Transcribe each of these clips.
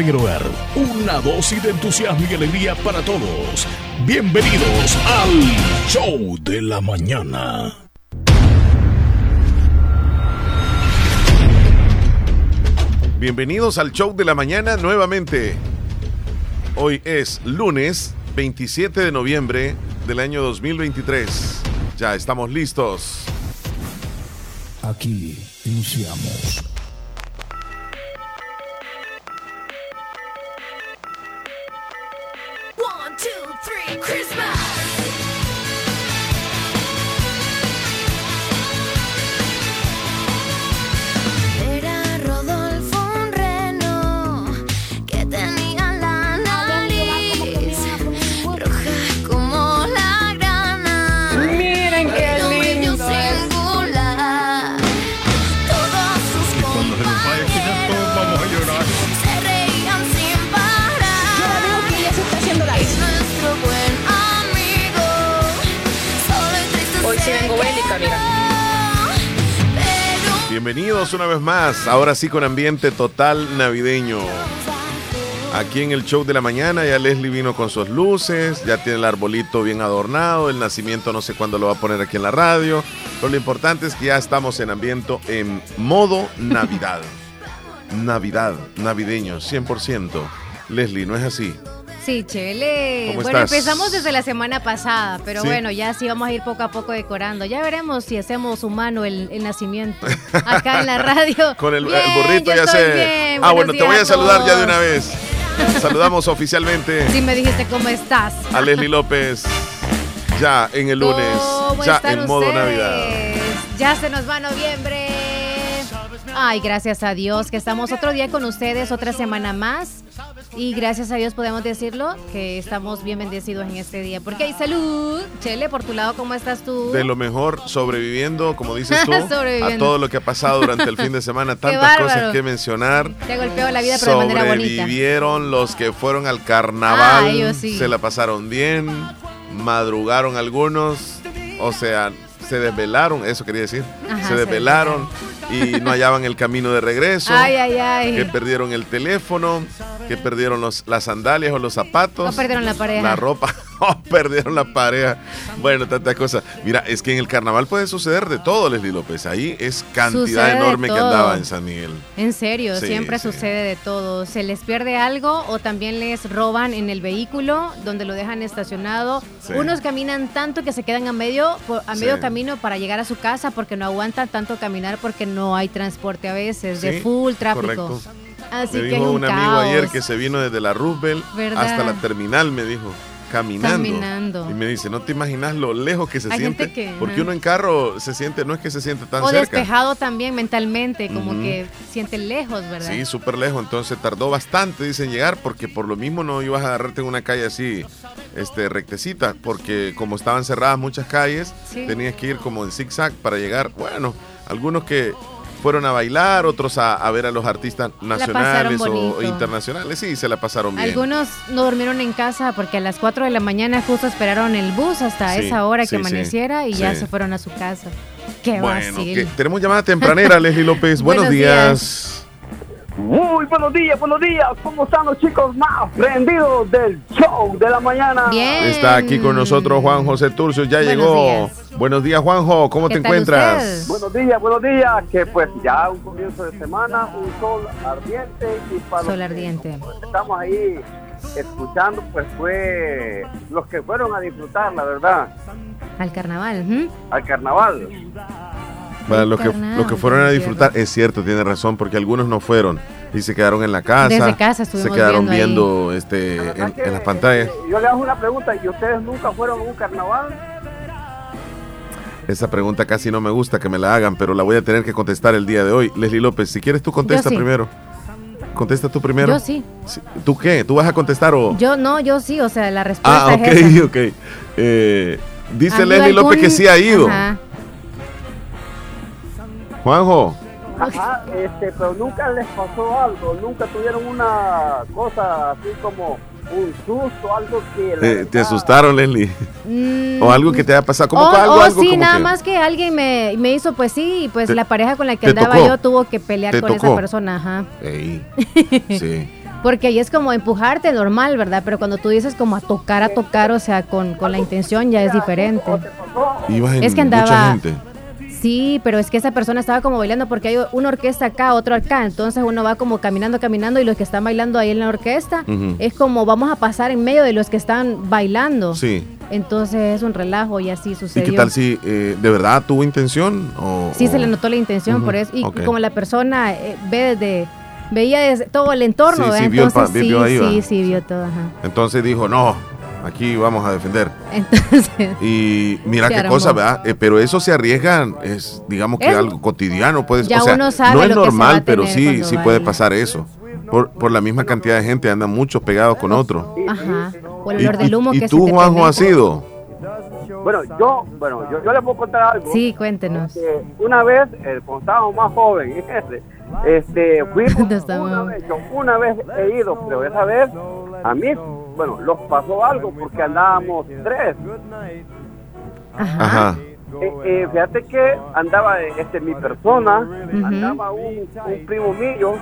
en el hogar. Una dosis de entusiasmo y alegría para todos. Bienvenidos al Show de la Mañana. Bienvenidos al Show de la Mañana nuevamente. Hoy es lunes 27 de noviembre del año 2023. Ya estamos listos. Aquí iniciamos Bienvenidos una vez más, ahora sí con ambiente total navideño. Aquí en el show de la mañana ya Leslie vino con sus luces, ya tiene el arbolito bien adornado, el nacimiento no sé cuándo lo va a poner aquí en la radio, pero lo importante es que ya estamos en ambiente en modo Navidad. Navidad, navideño, 100%. Leslie, ¿no es así? Sí, Chele. bueno, empezamos desde la semana pasada, pero bueno, ya sí vamos a ir poco a poco decorando. Ya veremos si hacemos humano el, nacimiento acá en la radio. Con el, burrito ya sé. ah, bueno, te voy a saludar ya de una vez. Saludamos oficialmente. Sí, me dijiste cómo estás. A Leslie López. Ya en el lunes. ya en modo Navidad. Ya se nos va noviembre. Ay, gracias a Dios que estamos otro día con ustedes, otra semana más. Y gracias a Dios podemos decirlo que estamos bien bendecidos en este día. Porque hay salud. Chele, por tu lado, ¿cómo estás tú? De lo mejor, sobreviviendo, como dices tú, a todo lo que ha pasado durante el fin de semana. Tantas cosas que mencionar. Te golpeó la vida, pero de manera bonita. Sobrevivieron los que fueron al carnaval. Ah, se la pasaron bien. Madrugaron algunos. O sea, se desvelaron, eso quería decir. se desvelaron y no hallaban el camino de regreso. Ay, ay, ay. Que perdieron el teléfono, que perdieron los, las sandalias o los zapatos. No perdieron la pareja. La ropa. Oh, perdieron la pareja. Bueno, tanta cosa. Mira, es que en el carnaval puede suceder de todo, Leslie López. Ahí es cantidad enorme que andaba en San Miguel. En serio, siempre sucede de todo. Se les pierde algo o también les roban en el vehículo donde lo dejan estacionado. Unos caminan tanto que se quedan a medio, a medio camino para llegar a su casa porque no aguantan tanto caminar porque no hay transporte a veces, de full tráfico. Correcto. Así me dijo un, amigo ayer que se vino desde la Roosevelt hasta la terminal, me dijo caminando. Y me dice, no te imaginas lo lejos que se siente. porque uno en carro se siente, no es que se siente tan o cerca. despejado también mentalmente, como que siente lejos, ¿verdad? Sí, súper lejos. Entonces tardó bastante, dicen, llegar, porque por lo mismo no ibas a agarrarte en una calle así, este, rectecita, porque como estaban cerradas muchas calles, tenías que ir como en zigzag para llegar. Bueno, algunos que fueron a bailar, otros a, ver a los artistas nacionales o internacionales. Sí, se la pasaron bien. Algunos no durmieron en casa porque a las 4 de la mañana justo esperaron el bus hasta esa hora que amaneciera y ya se fueron a su casa. Qué bueno, tenemos llamada tempranera, Leslie López. Buenos, días. Muy buenos días, buenos días. ¿Cómo están los chicos más prendidos del show de la mañana? Bien. Está aquí con nosotros Juan José Turcio, ya llegó. Buenos días, Juanjo. ¿Cómo te encuentras? Buenos días, buenos días. Que pues ya un comienzo de semana, un sol ardiente y para sol ardiente. estamos ahí escuchando, pues fue los que fueron a disfrutar, la verdad. Al carnaval. Al carnaval. Para los que, los que fueron a disfrutar, es cierto, tiene razón, porque algunos no fueron y se quedaron en la casa. Desde casa Se quedaron viendo, este, en, las pantallas. Yo le hago una pregunta, ¿y ustedes nunca fueron a un carnaval? Esa pregunta casi no me gusta que me la hagan, pero la voy a tener que contestar el día de hoy. Leslie López, si quieres tú contesta primero. Contesta tú primero. Yo sí. ¿Tú qué? ¿Tú vas a contestar o...? Yo no, yo sí, o sea, la respuesta ah, ok, es esa. ok. Eh, dice Leslie López que sí ha ido. Ajá. Juanjo. Ajá, este, pero nunca les pasó algo, nunca tuvieron una cosa así como un susto, algo que... ¿Te asustaron, Leslie? Mm, ¿O algo que te haya pasado? ¿Cómo o, algo, o sí, nada más que alguien me, me, hizo, pues sí, pues la pareja con la que andaba yo tuvo que pelear con esa persona, ajá. sí. Porque ahí es como empujarte normal, ¿verdad? Pero cuando tú dices como a tocar, a tocar, o sea, con, con la intención ya es diferente. es que andaba... Sí, pero es que esa persona estaba como bailando porque hay una orquesta acá, otro acá, entonces uno va como caminando, caminando y los que están bailando ahí en la orquesta es como vamos a pasar en medio de los que están bailando. Sí. Entonces es un relajo y así sucedió. ¿Y qué tal si eh, de verdad tuvo intención? O, sí, se le notó la intención por eso. Y, como la persona eh, ve desde veía desde todo el entorno, sí, sí, entonces vio, sí, sí, sí, vio todo. Entonces dijo, no, aquí vamos a defender. Entonces, y mira qué cosa, ¿verdad? Eh, pero eso se arriesgan, es digamos que algo cotidiano, puede, ya o sea, uno sabe no es normal, pero sí, sí puede pasar eso. Por, por, la misma cantidad de gente, andan muchos pegados con otros. Ajá. Por el olor del humo ¿Y, que y tú, Juanjo, has sido? Bueno, yo, bueno, yo, yo les puedo contar algo. Sí, cuéntenos. una vez, eh, cuando estábamos más jóvenes, este, fuimos una vez, yo una vez he ido, pero esa vez a mí bueno, los pasó algo porque andábamos tres. Ajá. Eh, eh, fíjate que andaba este mi persona, andaba un, primo mío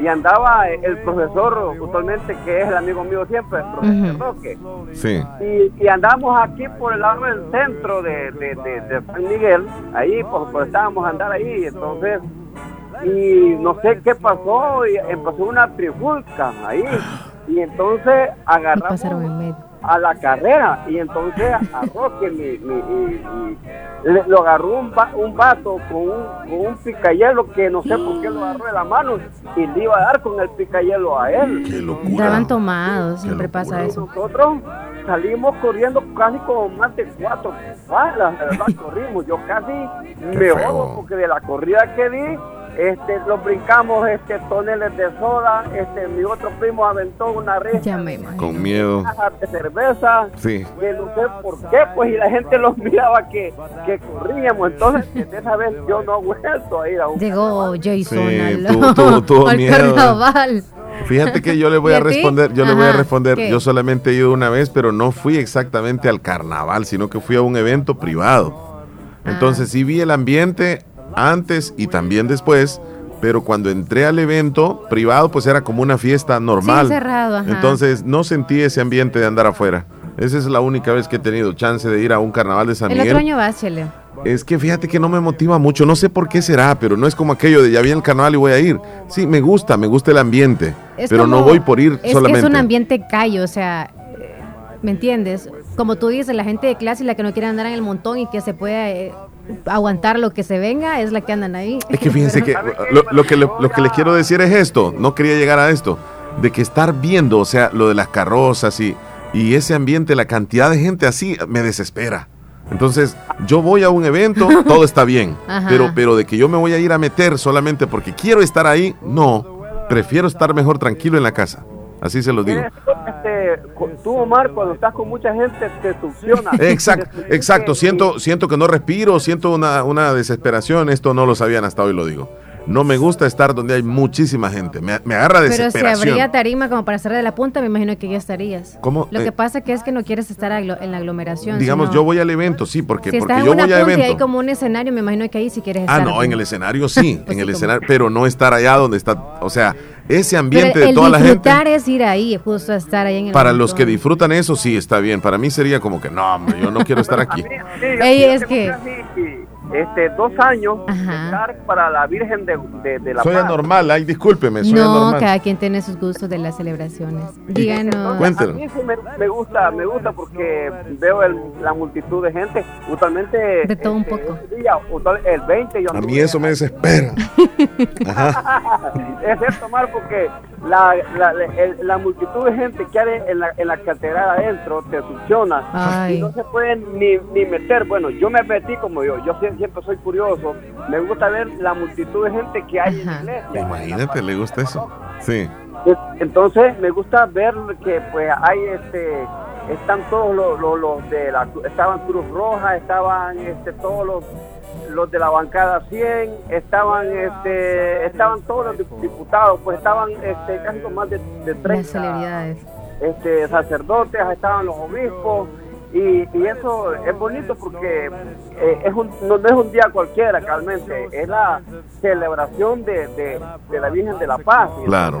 y andaba el profesor usualmente que es el amigo mío siempre, el profesor Roque. Sí. Y, y andamos aquí por el lado del centro de, de, San Miguel, ahí pues, pues estábamos a andar ahí, entonces y no sé qué pasó y empezó una trifulca ahí y entonces agarramos a la carrera y entonces a Roque mi, lo agarró un, un vato con un, con un picayelo que no sé por qué lo agarró de la mano y le iba a dar con el picayelo a él. Qué Estaban tomados, siempre pasa eso. Nosotros salimos corriendo casi como más de cuatro balas, la verdad corrimos. Yo casi me ojo porque de la corrida que di este, lo brincamos este, toneles de soda, este, mi otro primo aventó una red con miedo de cerveza, sí. que no sé por qué, pues y la gente los miraba que, que corríamos, entonces esa vez yo no he vuelto a ir a un Llegó Jason sí, al, miedo. carnaval. Fíjate que yo le voy a, responder, yo le voy a responder, yo solamente he ido una vez, pero no fui exactamente al carnaval, sino que fui a un evento privado. Ah. Entonces sí vi el ambiente, antes y también después, pero cuando entré al evento privado, pues era como una fiesta normal. cerrado, Entonces no sentí ese ambiente de andar afuera. Esa es la única vez que he tenido chance de ir a un carnaval de San Miguel. El otro año vas, Chele. Es que fíjate que no me motiva mucho, no sé por qué será, pero no es como aquello de ya vi el carnaval y voy a ir. Sí, me gusta, me gusta el ambiente, pero no voy por ir solamente. es un ambiente callo, o sea, ¿me entiendes? Como tú dices, la gente de clase y la que no quiere andar en el montón y que se puede eh, aguantar lo que se venga es la que andan ahí. Es que fíjense que lo, que lo, que les quiero decir es esto, no quería llegar a esto, de que estar viendo, o sea, lo de las carrozas y, y ese ambiente, la cantidad de gente así, me desespera. Entonces, yo voy a un evento, todo está bien, pero, pero de que yo me voy a ir a meter solamente porque quiero estar ahí, no, prefiero estar mejor tranquilo en la casa. Así se lo digo. Este, tú, Omar, cuando estás con mucha gente, te succiona. Exacto, exacto. Siento, siento que no respiro, siento una, una desesperación. Esto no lo sabían hasta hoy, lo digo. No me gusta estar donde hay muchísima gente. Me, me agarra desesperación. Pero si habría tarima como para hacer de la punta, me imagino que ya estarías. ¿Cómo? Lo que eh, pasa que es que no quieres estar en la aglomeración. Digamos, yo voy al evento, sí, porque, si porque estás yo en una voy al evento. Y hay como un escenario, me imagino que ahí sí quieres ah, estar. Ah, no, en el escenario sí, pues en el escenario, pero no estar allá donde está, o sea, ese ambiente de toda la gente. Disfrutar es ir ahí, justo a estar ahí en el Para los que disfrutan eso, sí, está bien. Para mí sería como que, no, hombre, yo no quiero estar aquí. es que este, dos años para la Virgen de, de, la Soy anormal, ay, discúlpeme, soy no, cada quien tiene sus gustos de las celebraciones. Díganos. Cuéntenos. A mí sí me, gusta, me gusta porque veo la multitud de gente, usualmente... De todo un este, poco. el 20 A mí eso me desespera. es cierto, Mar, porque la, la, la, multitud de gente que hay en la, en la catedral adentro te funciona y no se pueden ni, ni meter. Bueno, yo me metí como yo, yo siempre soy curioso, me gusta ver la multitud de gente que hay en la iglesia. Imagínate, ¿le gusta eso? Sí. Entonces me gusta ver que pues hay este están todos los, los, de la estaban Cruz Roja, estaban este todos los los de la bancada 100, estaban este estaban todos los diputados, pues estaban este casi con más de, de 30 celebridades. Este sacerdotes, estaban los obispos Y, eso es bonito porque eh, es un, no, es un día cualquiera, realmente, es la celebración de, de, la Virgen de la Paz. claro.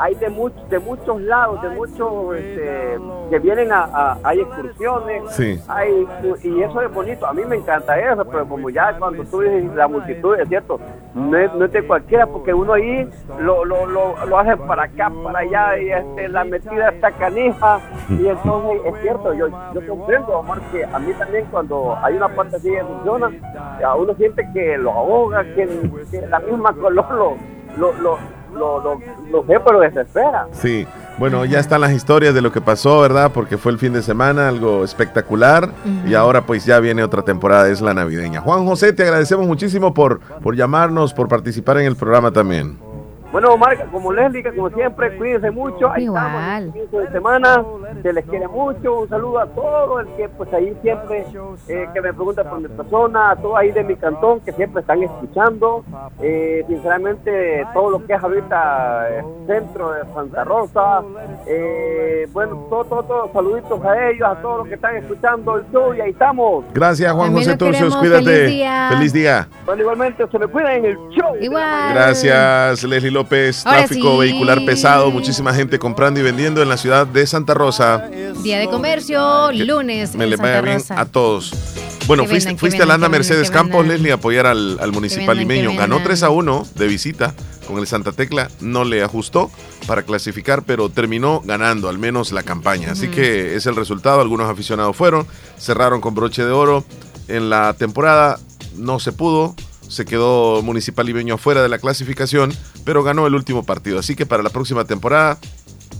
Hay de, de muchos lados, de muchos este, que vienen a, hay excursiones, sí. hay, y eso es bonito. A mí me encanta eso, pero como ya cuando tú dices la multitud, es cierto, no es, de cualquiera, porque uno ahí lo, lo, lo, lo hace para acá, para allá, y este, la metida está canija, y entonces es cierto, yo, yo comprendo, amor, que a mí también cuando hay una parte así que funciona, a uno siente que lo ahoga, que, la misma color lo, lo, lo, lo, lo, ve, pero desespera. Sí. Bueno, ya están las historias de lo que pasó, ¿verdad? Porque fue el fin de semana, algo espectacular. Y ahora pues ya viene otra temporada, es la navideña. Juan José, te agradecemos muchísimo por, por llamarnos, por participar en el programa también. Bueno, Marca, como Leslie, como siempre, cuídense mucho. Ahí Igual. estamos, de semana. Se les quiere mucho. Un saludo a todos el que, pues ahí siempre, eh, que me pregunta por mi persona, a todos ahí de mi cantón que siempre están escuchando. Eh, sinceramente, todo lo que es ahorita el centro de Santa Rosa. Eh, bueno, todos, todo, todo, saluditos a ellos, a todos los que están escuchando el show y ahí estamos. Gracias, Juan José Turcios. Cuídate. Feliz día. Feliz día. Bueno, igualmente, se me cuidan en el show. Igual. Gracias, Leslie López, tráfico vehicular pesado, muchísima gente comprando y vendiendo en la ciudad de Santa Rosa. Día de comercio, lunes. Me le vaya bien a todos. Bueno, fuiste, fuiste a la Anda Mercedes Campos, Leslie, a apoyar al, municipal limeño. Ganó 3 a 1 de visita con el Santa Tecla. No le ajustó para clasificar, pero terminó ganando al menos la campaña. Así que es el resultado. Algunos aficionados fueron, cerraron con broche de oro. En la temporada no se pudo se quedó Municipal Limeño afuera de la clasificación, pero ganó el último partido. Así que para la próxima temporada,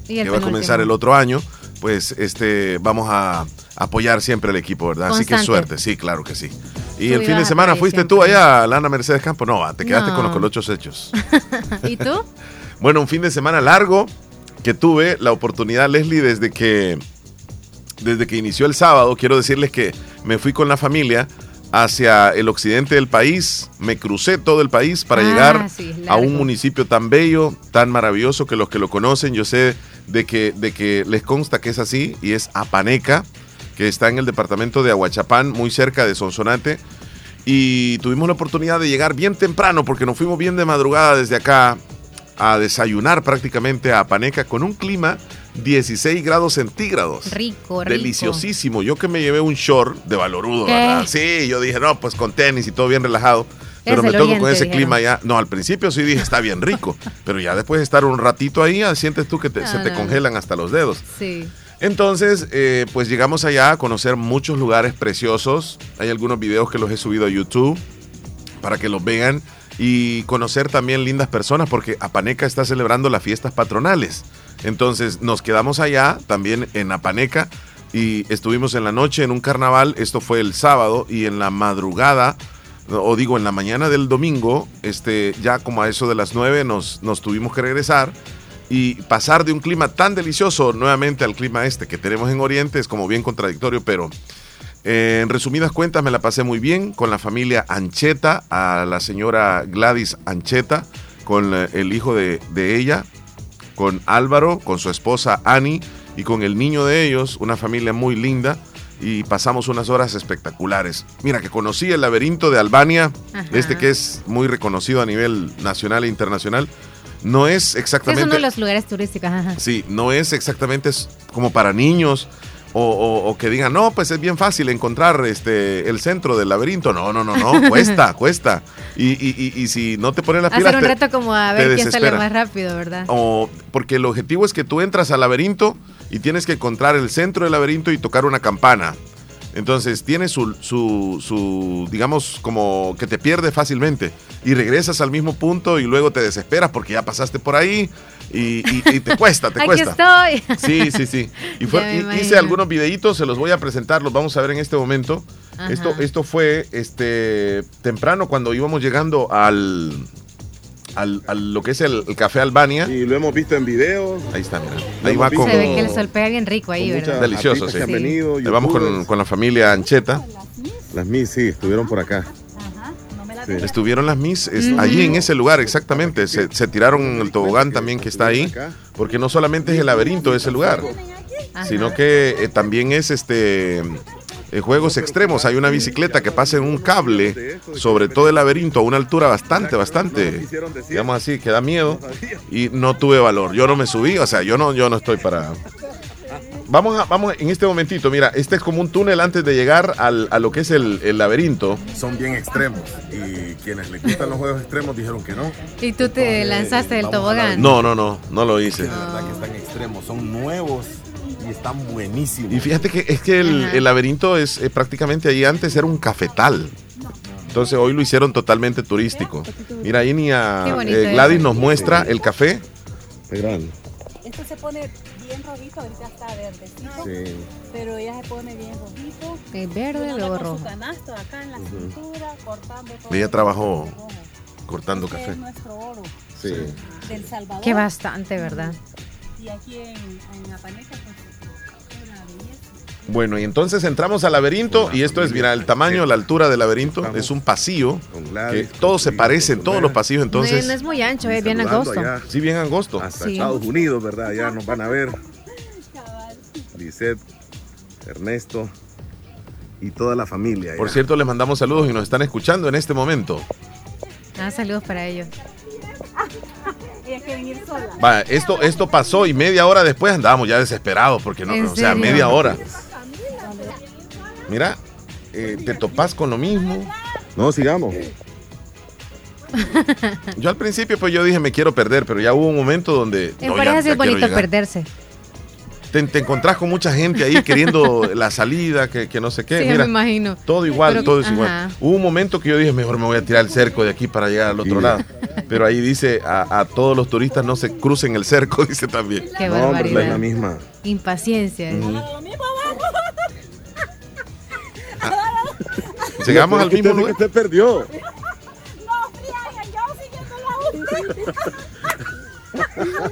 que va a comenzar el otro año, pues este vamos a apoyar siempre al equipo, ¿verdad? Así que suerte, sí, claro que sí. Y el fin de semana fuiste tú allá, Lana Mercedes Campo. No, te quedaste con los colochos hechos. ¿Y tú? bueno, un fin de semana largo que tuve la oportunidad, Leslie, desde que desde que inició el sábado, quiero decirles que me fui con la familia hacia el occidente del país, me crucé todo el país para ah, llegar a un municipio tan bello, tan maravilloso que los que lo conocen, yo sé de que, de que les consta que es así, y es Apaneca, que está en el departamento de Aguachapán, muy cerca de Sonsonate. Y tuvimos la oportunidad de llegar bien temprano, porque nos fuimos bien de madrugada desde acá a desayunar prácticamente a Apaneca con un clima 16 grados centígrados. Rico, rico. Deliciosísimo. Yo que me llevé un short de valorudo, ¿verdad? Sí, yo dije, no, pues con tenis y todo bien relajado. Pero me toco con ese clima ya. No, al principio sí dije, está bien rico. pero ya después de estar un ratito ahí, sientes tú que se te congelan hasta los dedos. Sí. Entonces, eh, pues llegamos allá a conocer muchos lugares preciosos. Hay algunos videos que los he subido a YouTube para que los vean y conocer también lindas personas porque Apaneca está celebrando las fiestas patronales. Entonces nos quedamos allá también en Apaneca y estuvimos en la noche en un carnaval, esto fue el sábado y en la madrugada o digo en la mañana del domingo, este ya como a eso de las nueve nos, nos tuvimos que regresar y pasar de un clima tan delicioso nuevamente al clima este que tenemos en Oriente. Es como bien contradictorio, pero eh, en resumidas cuentas me la pasé muy bien con la familia Ancheta, a la señora Gladys Ancheta, con eh, el hijo de ella, con Álvaro, con su esposa Annie y con el niño de ellos, una familia muy linda y pasamos unas horas espectaculares. Mira, que conocí el laberinto de Albania, este que es muy reconocido a nivel nacional e internacional. No es exactamente... Es uno de los lugares turísticos. Sí, no es exactamente como para niños o, que digan, no, pues es bien fácil encontrar este el centro del laberinto. No, no, no, no, cuesta, cuesta. Y, y, y, si no te pones la pilas. Hacer un reto como a ver quién sale más rápido, ¿verdad? O porque el objetivo es que tú entras al laberinto y tienes que encontrar el centro del laberinto y tocar una campana. Entonces tiene su, su, su, digamos, como que te pierde fácilmente y regresas al mismo punto y luego te desesperas porque ya pasaste por ahí y, te cuesta, te cuesta. estoy. Sí, sí, sí. Y hice algunos videitos, se los voy a presentar, los vamos a ver en este momento. Esto, esto fue este temprano cuando íbamos llegando al, al, lo que es el, Café Albania. Y lo hemos visto en videos. Ahí está, mira. Ahí va con, Se ve que el sol pega bien rico ahí, ¿verdad? Delicioso, sí. Venido, vamos con, con, la familia Ancheta. Las mis, sí, estuvieron por acá. Estuvieron las Miss allí en ese lugar, exactamente. Se, tiraron el tobogán también que está ahí, porque no solamente es el laberinto de ese lugar. sino que eh, también es este en juegos extremos. Hay una bicicleta que pasa en un cable sobre todo el laberinto a una altura bastante, bastante, digamos así, que da miedo. Y no tuve valor. Yo no me subí, o sea, yo no, yo no estoy para. Vamos a, vamos en este momentito, mira, este es como un túnel antes de llegar al, a lo que es el, el, laberinto. Son bien extremos y quienes les gustan los juegos extremos dijeron que no. ¿Y tú te lanzaste del tobogán? No, no, no, no lo hice. De verdad que están extremos, son nuevos y están buenísimos. Y fíjate que es que el, el laberinto es eh, prácticamente ahí antes era un cafetal. Entonces hoy lo hicieron totalmente turístico. Mira, ahí ni a eh, Gladys nos muestra el café. grande. Esto se pone bien rojito, ahorita está verdecito. Sí. Pero ella se pone bien rojito. Es verde luego rojo. canasto acá en la cintura, cortando todo Ella trabajó cortando este café. Es nuestro oro. Sí. Del Salvador. Qué bastante, ¿verdad? Y aquí en, en Apaneca, pues bueno, y entonces entramos al laberinto y esto es, mira, el tamaño, la altura del laberinto, es un pasillo que todos se parecen, todos los pasillos, entonces... No, es muy ancho, es bien angosto. Sí, bien angosto. Hasta Estados Unidos, ¿verdad? Ya nos van a ver. Lisette, Ernesto y toda la familia. Por cierto, les mandamos saludos y nos están escuchando en este momento. Ah, saludos para ellos. Va, esto, esto pasó y media hora después andábamos ya desesperados porque no, o sea, media hora. Mira, eh, te topas con lo mismo. No, sigamos. Yo al principio pues yo dije me quiero perder, pero ya hubo un momento donde... En pareja es bonito perderse. Te, te, encontrás con mucha gente ahí queriendo la salida, que, que no sé qué. Sí, Mira, me imagino. Todo igual, todo es igual. Hubo un momento que yo dije, mejor me voy a tirar el cerco de aquí para llegar al otro lado. Pero ahí dice, a, a, todos los turistas no se crucen el cerco, dice también. Qué no, barbaridad. es la misma. Impaciencia. ¿eh? Llegamos al mismo lugar. que usted perdió.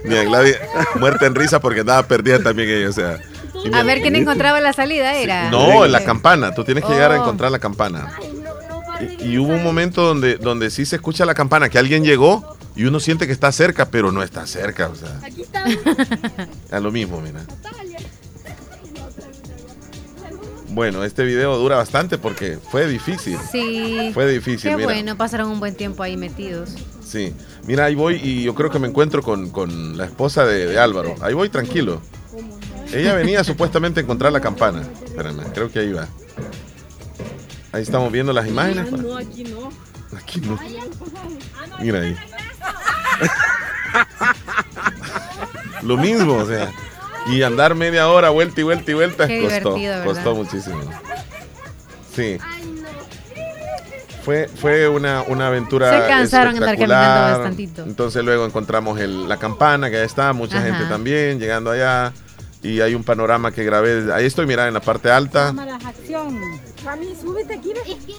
Mira, Gladys, muerta en risa porque andaba perdida también ella, o sea. A ver quién encontraba la salida, era. No, en la campana. Tú tienes que llegar a Oh. encontrar la campana. Y, y hubo un momento donde, donde sí se escucha la campana, que alguien llegó y uno siente que está cerca, pero no está cerca. O sea, Aquí está. es lo mismo, mira. Bueno, este video dura bastante porque fue difícil. Sí. Fue difícil, Qué mira. bueno, pasaron un buen tiempo ahí metidos. Sí. Mira, ahí voy y yo creo que me encuentro con, con la esposa de, de Álvaro. Ahí voy tranquilo. Ella venía supuestamente a encontrar la campana. Espérame, creo que ahí va. Ahí estamos viendo las imágenes. No, aquí no. Aquí no. Mira ahí. Lo mismo, o sea. Y andar media hora vuelta y vuelta y vuelta Qué costó. Costó muchísimo. Sí. Fue, fue una, una aventura. Se cansaron de andar espectacular. caminando bastantito. Entonces luego encontramos el- la campana que ahí está, mucha Ajá. gente también llegando allá. Y hay un panorama que grabé. Ahí estoy, mira, en la parte alta.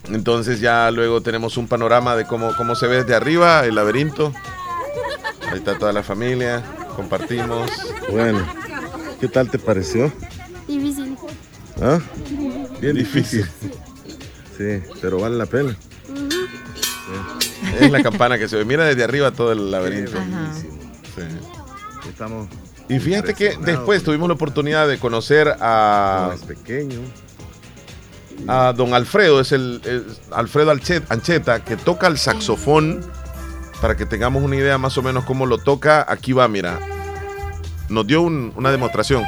Entonces ya luego tenemos un panorama de cómo, cómo se ve desde arriba el laberinto. Ahí está toda la familia, compartimos. Bueno, ¿qué tal te pareció? Difícil. ¿Ah? Bien difícil. Sí, pero vale la pena. Es la campana que se ve. Mira desde arriba todo el laberinto. Sí. Estamos Y fíjate que después tuvimos la oportunidad de conocer a, a don Alfredo, es el es Alfredo Ancheta, que toca el saxofón. Para que tengamos una idea más o menos cómo lo toca, aquí va, mira. Nos dio un- una demostración.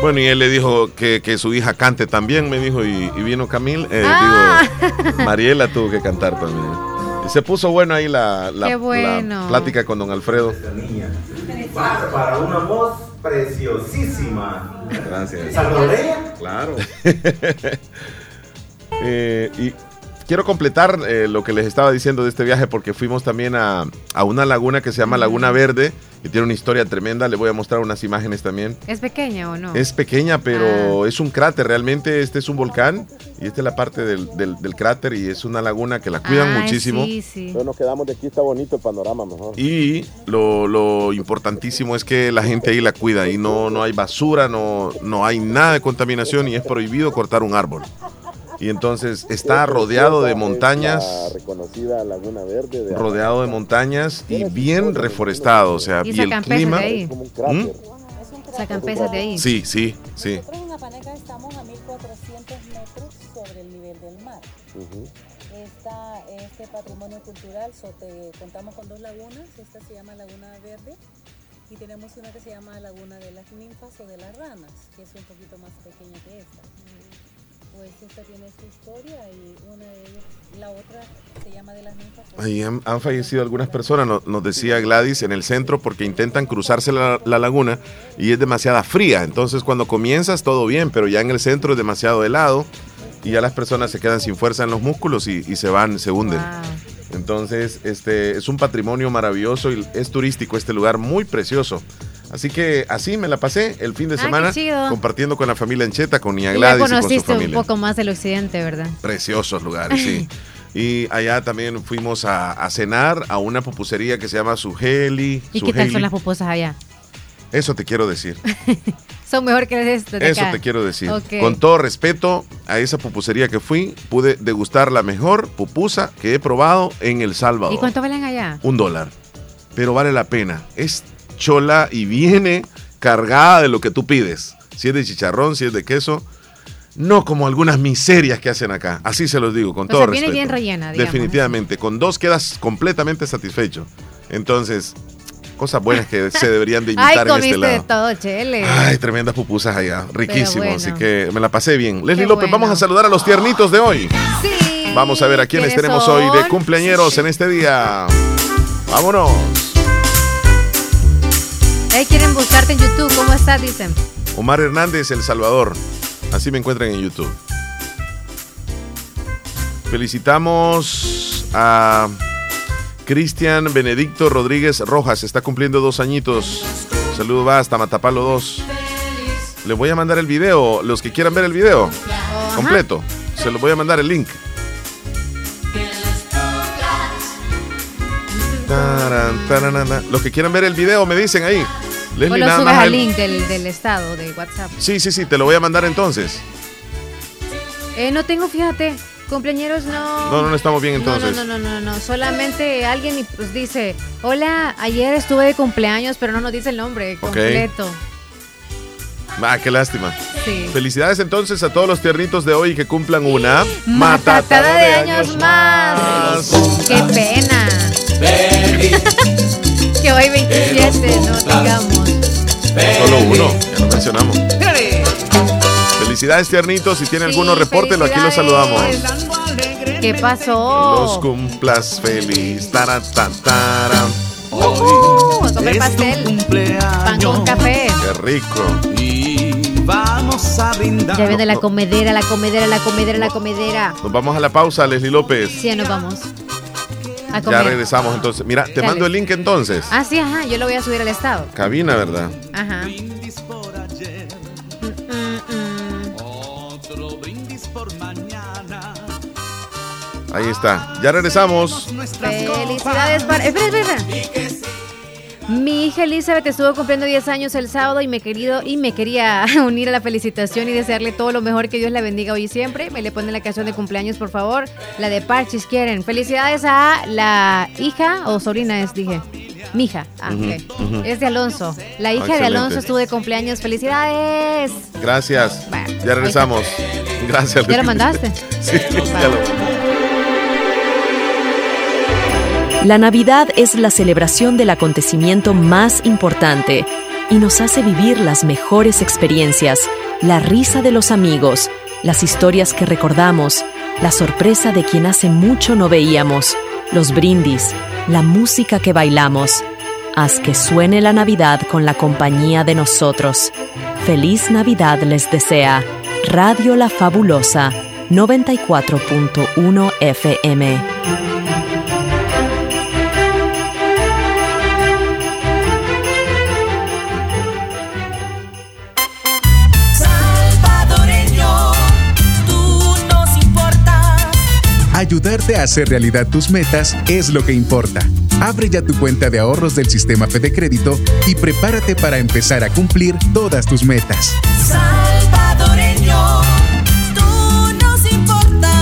Bueno, y él le dijo que, que su hija cante también, me dijo, y, y vino Camil, eh, Ah. digo, Mariela tuvo que cantar también. Y se puso bueno ahí la, la- plática con don Alfredo. Para, para una voz preciosísima. Gracias. ¿Salvadoreña? Claro. Eh, y quiero completar eh, lo que les estaba diciendo de este viaje porque fuimos también a, a una laguna que se llama Laguna Verde y tiene una historia tremenda. Le voy a mostrar unas imágenes también. ¿Es pequeña o no? Es pequeña, pero es un cráter. Realmente este es un volcán y esta es la parte del, del, cráter y es una laguna que la cuidan muchísimo. Sí, sí. Entonces nos quedamos de aquí, está bonito el panorama mejor. Y lo, lo, importantísimo es que la gente ahí la cuida y no, no hay basura, no, no hay nada de contaminación y es prohibido cortar un árbol y entonces está rodeado de montañas. reconocida Laguna Verde. rodeado de montañas y bien reforestado, o sea, y, el clima. De ahí. ¿Mm? Sacan pesas de ahí. Sí, sí, sí. Nosotros en Apaneca estamos a 1400 metros sobre el nivel del mar. Está este patrimonio cultural, contamos con dos lagunas, esta se llama Laguna Verde y tenemos una que se llama Laguna de las Ninfas o de las Ranas, que es un poquito más pequeña que esta pues esta tiene su historia y una de ellas, la otra se llama de las ninfas. Ahí han, fallecido algunas personas, nos, decía Gladys, en el centro porque intentan cruzarse la, laguna y es demasiada fría. Entonces cuando comienzas todo bien, pero ya en el centro es demasiado helado y ya las personas se quedan sin fuerza en los músculos y, se van, se hunden. Entonces, este es un patrimonio maravilloso y es turístico este lugar muy precioso. Así que así me la pasé el fin de ah, semana compartiendo con la familia Encheta, con Nia Gladys y, con su familia. un poco más del occidente, ¿verdad? Preciosos lugares, sí. y allá también fuimos a, cenar a una pupusería que se llama Sugeli. ¿Y qué tal son las pupusas allá? Eso te quiero decir. son mejor que esto de Eso te quiero decir. Con todo respeto a esa pupusería que fui, pude degustar la mejor pupusa que he probado en El Salvador. ¿Y cuánto valen allá? Un dólar. Pero vale la pena. Es chola y viene cargada de lo que tú pides. Si es de chicharrón, si es de queso. No como algunas miserias que hacen acá. Así se los digo, con todo respeto. viene bien rellena, Definitivamente. Con dos quedas completamente satisfecho. Entonces, cosas buenas que se deberían de imitar en este lado. De todo, chele. Ay, tremendas pupusas allá. Riquísimo. Así que me la pasé bien. Leslie López, vamos a saludar a los tiernitos de hoy. Sí. Vamos a ver a quiénes tenemos hoy de cumpleañeros en este día. Vámonos. Ahí quieren buscarte en YouTube. ¿Cómo estás? Dicen. Omar Hernández, El Salvador. Así me encuentran en YouTube. Felicitamos a Cristian Benedicto Rodríguez Rojas. Está cumpliendo dos añitos. Saludo va hasta Matapalo 2. Le voy a mandar el video. Los que quieran ver el video completo, se los voy a mandar el link. Los que quieran ver el video me dicen ahí. Leslie, o lo subes al link del, estado de WhatsApp. Sí, sí, sí, te lo voy a mandar entonces. Eh, no tengo, fíjate. Cumpleañeros no. No, no, estamos bien entonces. No, no, no, no, no, Solamente alguien pues dice, hola, ayer estuve de cumpleaños, pero no nos dice el nombre completo. Ah, qué lástima. Sí. Felicidades entonces a todos los tiernitos de hoy que cumplan una matatada, de, años, más. Qué pena. Que hoy 27 no digamos. Solo uno, ya lo mencionamos. Felicidades tiernitos, si tiene algunos reportes, aquí los saludamos. ¿Qué pasó? Los cumplas feliz. Taran, Uh, a comer pastel. Pan con café. Qué rico. Y vamos a brindar. Ya viene la comedera, la comedera, la comedera, la comedera. Nos vamos a la pausa, Leslie López. Sí, nos vamos. Ya regresamos entonces. Mira, te mando el link entonces. Ah, sí, ajá. Yo lo voy a subir al estado. Cabina, ¿verdad? Ajá. Ahí está. Ya regresamos. Felicidades para. Espera, espera. Mi hija Elizabeth estuvo cumpliendo 10 años el sábado y me querido y me quería unir a la felicitación y desearle todo lo mejor que Dios la bendiga hoy y siempre. Me le ponen la canción de cumpleaños, por favor. La de Parchis quieren. Felicidades a la hija o sobrina es, dije. Mi hija. Ah, Es de Alonso. La hija de Alonso estuvo de cumpleaños. ¡Felicidades! Gracias. ya regresamos. Gracias. ¿Ya lo mandaste? sí, ya lo La Navidad es la celebración del acontecimiento más importante y nos hace vivir las mejores experiencias, la risa de los amigos, las historias que recordamos, la sorpresa de quien hace mucho no veíamos, los brindis, la música que bailamos. Haz que suene la Navidad con la compañía de nosotros. Feliz Navidad les desea Radio La Fabulosa 94.1 FM. Hacer realidad tus metas es lo que importa. Abre ya tu cuenta de ahorros del sistema Fede Crédito y prepárate para empezar a cumplir todas tus metas. Salvadoreño, tú nos importas.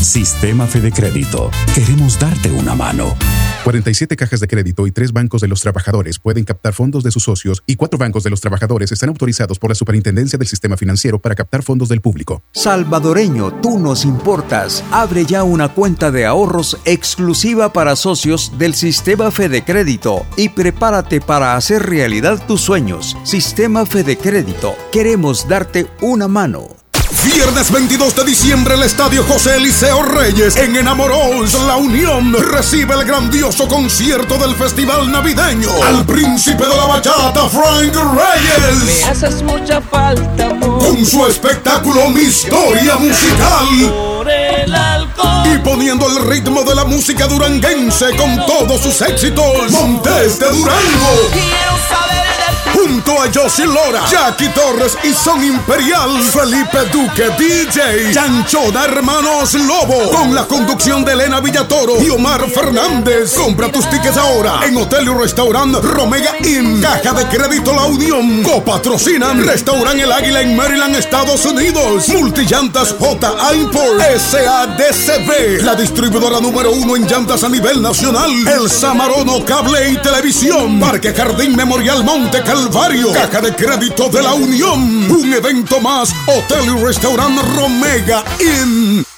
Sistema Fede Crédito. Queremos darte una mano. 47 cajas de crédito y 3 bancos de los trabajadores pueden captar fondos de sus socios y 4 bancos de los trabajadores están autorizados por la Superintendencia del Sistema Financiero para captar fondos del público. Salvadoreño, tú nos importas. Abre ya una cuenta de ahorros exclusiva para socios del Sistema Fede Crédito y prepárate para hacer realidad tus sueños. Sistema Fede Crédito, queremos darte una mano. Viernes 22 de diciembre el Estadio José Eliseo Reyes en Enamoros La Unión recibe el grandioso concierto del Festival Navideño al príncipe de la bachata Frank Reyes. Me haces mucha falta, amor. Con su espectáculo Mi Historia Musical. Por el alcohol. Y poniendo el ritmo de la música duranguense con todos sus éxitos. Montes de Durango. Quiero saber Junto a Josie Lora, Jackie Torres y Son Imperial, Felipe Duque, DJ, Chanchona Hermanos Lobo, con la conducción de Elena Villatoro y Omar Fernández. Compra tus tickets ahora en Hotel y Restaurant Romega Inn, Caja de Crédito La Unión, copatrocinan Restaurant El Águila en Maryland, Estados Unidos, Multillantas J. Import, SADCB, la distribuidora número uno en llantas a nivel nacional, El Samarono Cable y Televisión, Parque Jardín Memorial Monte Calvario, Caja de Crédito de la Unión, un evento más, Hotel y Restaurant Romega Inn.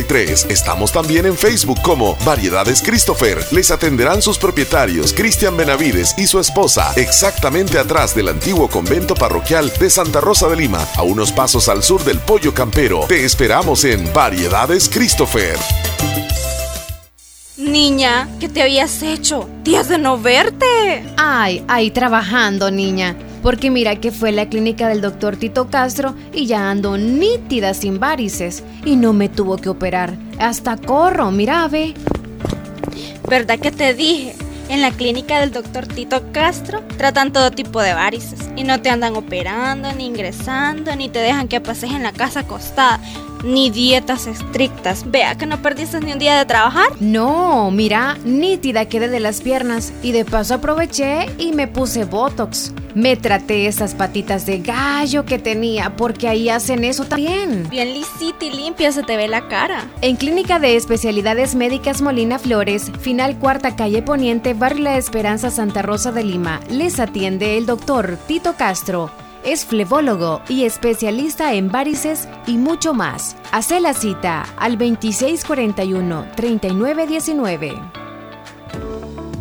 5083. Estamos también en Facebook como Variedades Christopher. Les atenderán sus propietarios, Cristian Benavides y su esposa, exactamente atrás del antiguo convento parroquial de Santa Rosa de Lima, a unos pasos al sur del Pollo Campero. Te esperamos en Variedades Christopher. Niña, ¿qué te habías hecho? Días de no verte. Ay, ahí trabajando, niña. Porque mira que fue la clínica del doctor Tito Castro y ya ando nítida sin varices. Y no me tuvo que operar. Hasta corro, mira, ve. ¿Verdad que te dije? En la clínica del doctor Tito Castro tratan todo tipo de varices y no te andan operando, ni ingresando, ni te dejan que pases en la casa acostada, ni dietas estrictas. Vea que no perdiste ni un día de trabajar. No, mira, nítida quedé de las piernas y de paso aproveché y me puse Botox. Me traté esas patitas de gallo que tenía porque ahí hacen eso también. Bien lisita y limpia se te ve la cara. En Clínica de Especialidades Médicas Molina Flores, final cuarta calle Poniente, Barrio La Esperanza, Santa Rosa de Lima, les atiende el doctor Tito Castro. Es flebólogo y especialista en varices y mucho más. Hace la cita al 2641-3919.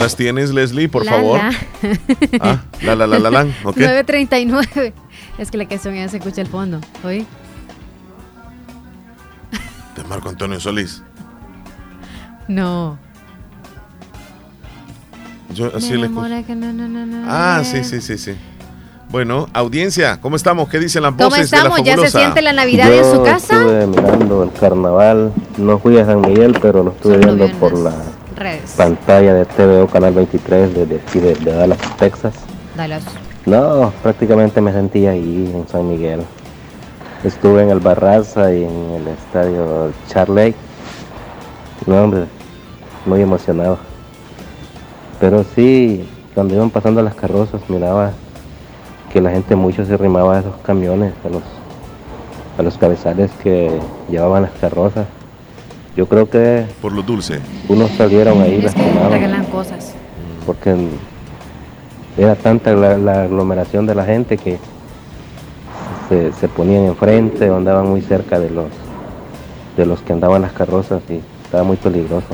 Horas tienes, Leslie, por La, favor? la. Ah, la, la, la, la, la, ok. 9.39. Es que la canción ya se escucha el fondo. ¿Oí? De Marco Antonio Solís. No. Yo así Me le no, no, no, no, Ah, sí, sí, sí, sí. Bueno, audiencia, ¿cómo estamos? ¿Qué dicen las ¿Cómo voces de la estamos? ¿Ya se siente la Navidad en su casa? estuve mirando el carnaval, no fui a San Miguel, pero lo estuve Solo viendo viernes. por la Redes. pantalla de TVO Canal 23 desde aquí de, de Dallas, Texas. Dallas. No, prácticamente me sentí ahí en San Miguel. Estuve en el Barraza y en el estadio Charley. No, hombre, muy emocionado. Pero sí, cuando iban pasando las carrozas, miraba que la gente mucho se arrimaba a esos camiones, a los, a los cabezales que llevaban las carrozas. Yo creo que Por lo dulce. unos salieron ahí Es que lastimados regalan cosas. porque era tanta la, la aglomeración de la gente que se, se ponían enfrente o andaban muy cerca de los de los que andaban las carrozas y estaba muy peligroso.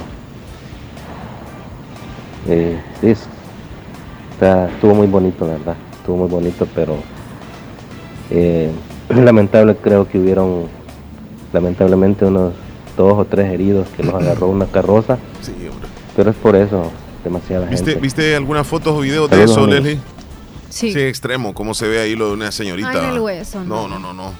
Eh, sí, es- está- estuvo muy bonito, la verdad, estuvo muy bonito, pero eh, lamentable creo que hubieron lamentablemente unos dos o tres heridos que los agarró una carroza. Sí, hombre. Pero es por eso, demasiada ¿Viste, gente. ¿Viste algunas fotos o videos de eso, amigos. Leslie? Sí. Sí, extremo, cómo se ve ahí lo de una señorita. Ay, en el hueso, No, no. no, no, no.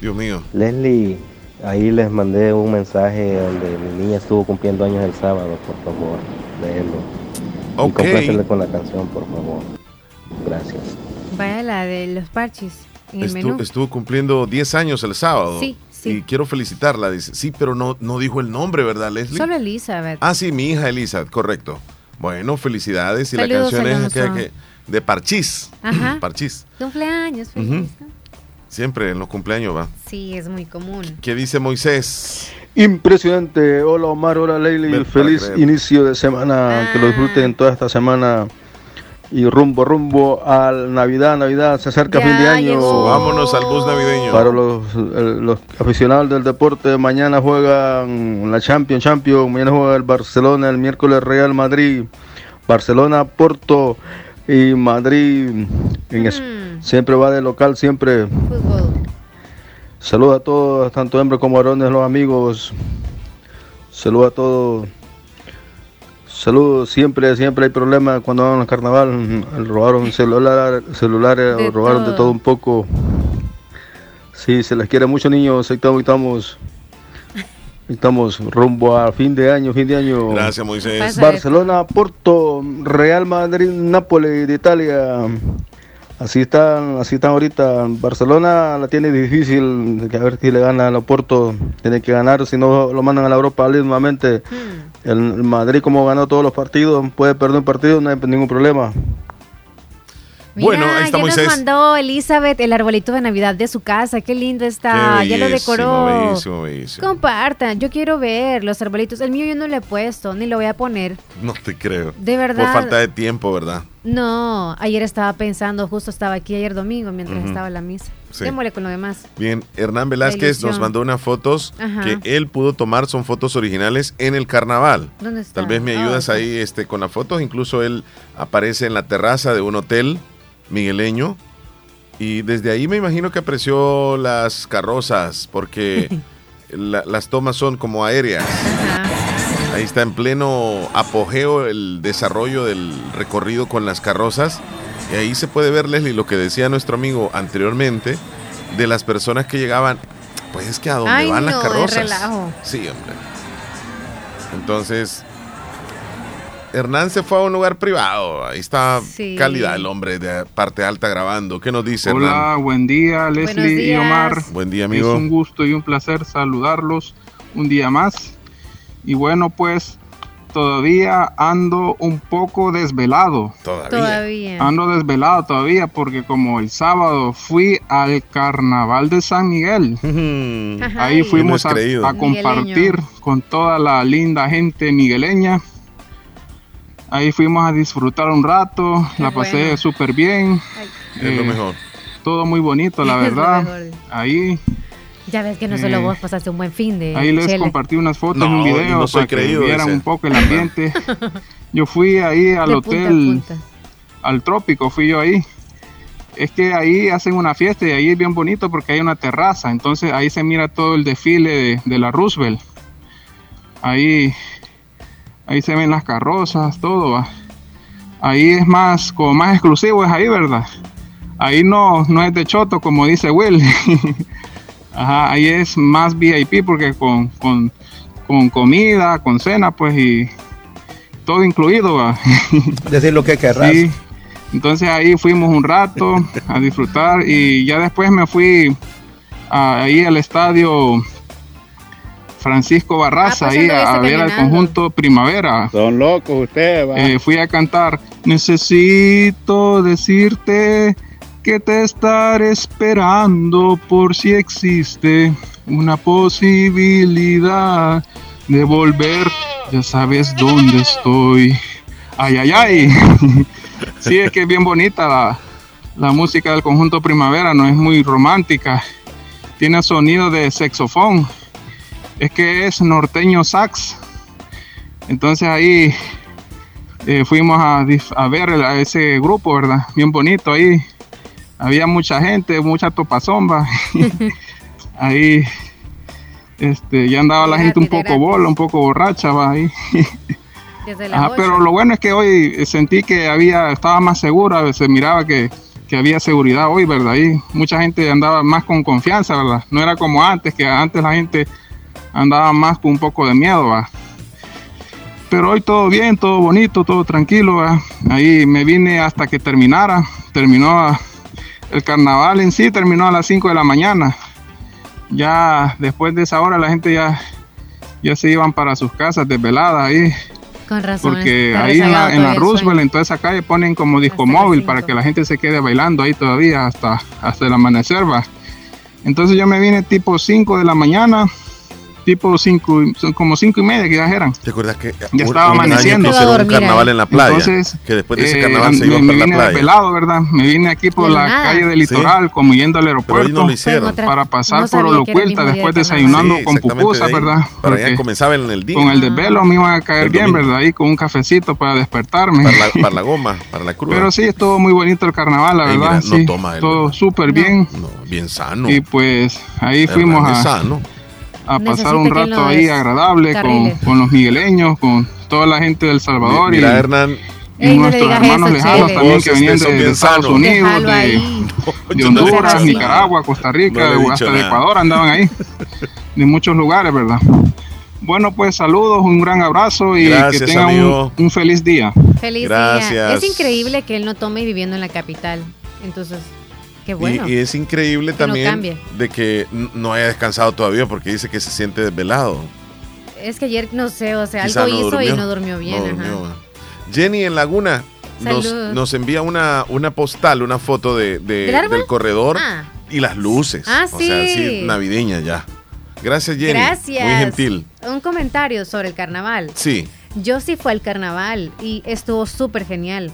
Dios mío. Leslie, ahí les mandé un mensaje donde mi niña estuvo cumpliendo años el sábado, por favor, léelo. Ok. Y con la canción, por favor. Gracias. Vaya la de los parches en el Estu- menú. estuvo cumpliendo 10 años el sábado. Sí, sí. Y quiero felicitarla. Dice, sí, pero no, no dijo el nombre, ¿verdad, Leslie? Solo Elizabeth. Ah, sí, mi hija Elizabeth, correcto. Bueno, felicidades. Y la canción es aquella que, de Parchís. Ajá. Parchís. Cumpleaños. Siempre en los cumpleaños va. Sí, es muy común. ¿Qué dice Moisés? Impresionante. Hola Omar, hola Leili. Feliz inicio de semana. Que lo disfruten toda esta semana. Y rumbo, rumbo al Navidad, Navidad. Se acerca Ya fin de año. llegó. Vámonos al bus navideño. Para los, el- los aficionados del deporte, mañana juegan la Champions, Champions. Mañana juega el Barcelona, el miércoles Real Madrid. Barcelona, Porto y Madrid. En es- Siempre va de local, siempre. Fútbol. Saludos a todos, tanto hombres como varones, los amigos. Saludos a todos. Saludos, siempre, siempre hay problemas cuando van al carnaval. Robaron celular, celulares, De robaron de todo. todo un poco. Sí, se les quiere mucho niños, estamos, estamos, estamos rumbo a fin de año, fin de año. Gracias, Moisés. Barcelona, Porto, Real Madrid, Nápoles de Italia. Así están, así están ahorita. Barcelona la tiene difícil, que a ver si le gana al Oporto, tiene que ganar, si no lo mandan a la Europa League nuevamente. Hmm. El Madrid como ganó todos los partidos, puede perder un partido, no hay ningún problema. Bueno, ahí está ya Moisés. nos mandó Elizabeth el arbolito de Navidad de su casa. Qué lindo está. Qué ya lo decoró. bellísimo, bellísimo. Compartan. Yo quiero ver los arbolitos. El mío yo no lo he puesto, ni lo voy a poner. No te creo. De verdad. Por falta de tiempo, ¿verdad? No, ayer estaba pensando, justo estaba aquí ayer domingo mientras estaba en la misa. Sí. Démosle con lo demás. Bien, Hernán Velázquez nos mandó unas fotos Ajá. que él pudo tomar, son fotos originales en el carnaval. ¿Dónde está? Tal vez me Ah, ayudas ahí este, con las fotos. Incluso él aparece en la terraza de un hotel migueleño. Y desde ahí me imagino que apreció las carrozas, porque la- las tomas son como aéreas. Ahí está en pleno apogeo el desarrollo del recorrido con las carrozas. Y ahí se puede ver, Leslie, lo que decía nuestro amigo anteriormente, de las personas que llegaban. Pues es que a dónde Ay, van las no, carrozas. relajo. Sí, hombre. Entonces, Hernán se fue a un lugar privado. Ahí está Sí. calidad el hombre de parte alta grabando. ¿Qué nos dice Hola, Hernán? buen día Leslie y. Omar. Buen día, amigo. Es un gusto y un placer saludarlos un día más. Y bueno, pues todavía ando un poco desvelado. Todavía. Ando desvelado todavía porque como el sábado fui al carnaval de San Miguel. Ajá, Ahí fuimos No a, compartir con toda la linda gente migueleña. Ahí fuimos a disfrutar un rato, la pasé bueno. súper bien. Es lo Eh, mejor. Todo muy bonito, la verdad. Ahí, Ya ves que no solo Eh, vos pasaste un buen fin de ahí les compartí unas fotos No, un video no soy para que vieran un poco el ambiente. Yo fui ahí al De punta a hotel, punta. al trópico, fui yo ahí. Es que ahí hacen una fiesta y ahí es bien bonito porque hay una terraza. Entonces ahí se mira todo el desfile de, de la Roosevelt. Ahí, ahí se ven las carrozas, todo. va. Ahí es más, como más exclusivo es ahí, ¿verdad? Ahí no, no es de choto, como dice Will. Ajá, ahí es más VIP porque con, con, con comida, con cena, pues y todo incluido. va. Decir lo que querrás. Sí, Entonces ahí fuimos un rato a disfrutar y ya después me fui a- ahí al estadio Francisco Barraza, Ah, pues ahí a, ver al conjunto Primavera. Son locos ustedes, va. Eh, fui a cantar Necesito decirte que te estaré esperando por si existe una posibilidad de volver. Ya sabes dónde estoy. Ay, ay, ay. sí, es que es bien bonita la, la música del conjunto Primavera, no es muy romántica. Tiene sonido de saxofón. Es que es norteño sax. Entonces ahí eh, fuimos a, a ver a ese grupo, ¿verdad? Bien bonito ahí. Había mucha gente, mucha topazomba. ahí este, ya andaba la gente un poco bola, un poco borracha, va ahí. Ajá, pero lo bueno es que hoy eh, sentí que había, estaba más segura, se miraba que, que había seguridad hoy, ¿verdad? Ahí mucha gente andaba más con confianza, ¿verdad? No era como antes, que antes la gente andaba más con un poco de miedo, ¿va? Pero hoy todo bien, todo bonito, todo tranquilo, ¿va? Ahí me vine hasta que terminara, terminó el carnaval en sí, terminó a las 5 de la mañana. Ya después de esa hora la gente ya, ya se iban para sus casas desveladas ahí. Con razón. Porque ahí en la, en la Roosevelt, en toda esa calle, ponen como disco móvil para que la gente se quede bailando ahí todavía hasta, hasta el amanecer, va. Entonces yo me vine tipo 5 de la mañana, tipo 5, como 5 y media que ya eran. ¿Te acuerdas que Ya un- estaba un año amaneciendo. pusieron un carnaval en la playa? Entonces, que después de ese eh, carnaval se me, iban me para la vine playa. desvelado, ¿verdad? Me vine aquí por De la la nada. calle del litoral, como yendo al aeropuerto, no lo hicieron. para pasar no por Olocuelta, después desayunando Sí, con pupusas, de. ¿verdad? Para allá Porque comenzaba en el día. con el desvelo me iba a caer El bien, domingo. ¿verdad? Ahí con un cafecito para despertarme. Para la, para la goma, para la cruda. Pero sí, estuvo muy bonito el carnaval, la verdad. mira, sí, toma todo súper bien. Bien sano. Y pues ahí fuimos a, sano. A pasar un rato ahí agradable con, con los migueleños, con toda la gente del Salvador Mira, y, Hernán. y Ey, nuestros hermanos eso, lejanos también que venían de, Estados. Unidos, de, Honduras. Nicaragua, Costa Rica, No hasta de. Ecuador andaban ahí, de muchos lugares, ¿verdad? Bueno, pues saludos, un gran abrazo y Gracias, que tengan un, feliz día. Feliz Gracias. día. Es increíble que él no tome viviendo en la capital. Entonces, qué bueno. Y, y es increíble Que también de que no haya descansado todavía porque dice que se siente desvelado. Es que ayer, no sé, o sea, Quizá algo no hizo durmió. y no durmió bien. No ajá. durmió. Jenny en Laguna nos, nos envía una, una postal, una foto de, de- ¿Del corredor Ah. y las luces. Ah, O sea, sí. sí, navideña ya. Gracias, Jenny. Gracias. Muy gentil. Un comentario sobre el carnaval. Sí. Yo sí fui al carnaval y estuvo súper genial.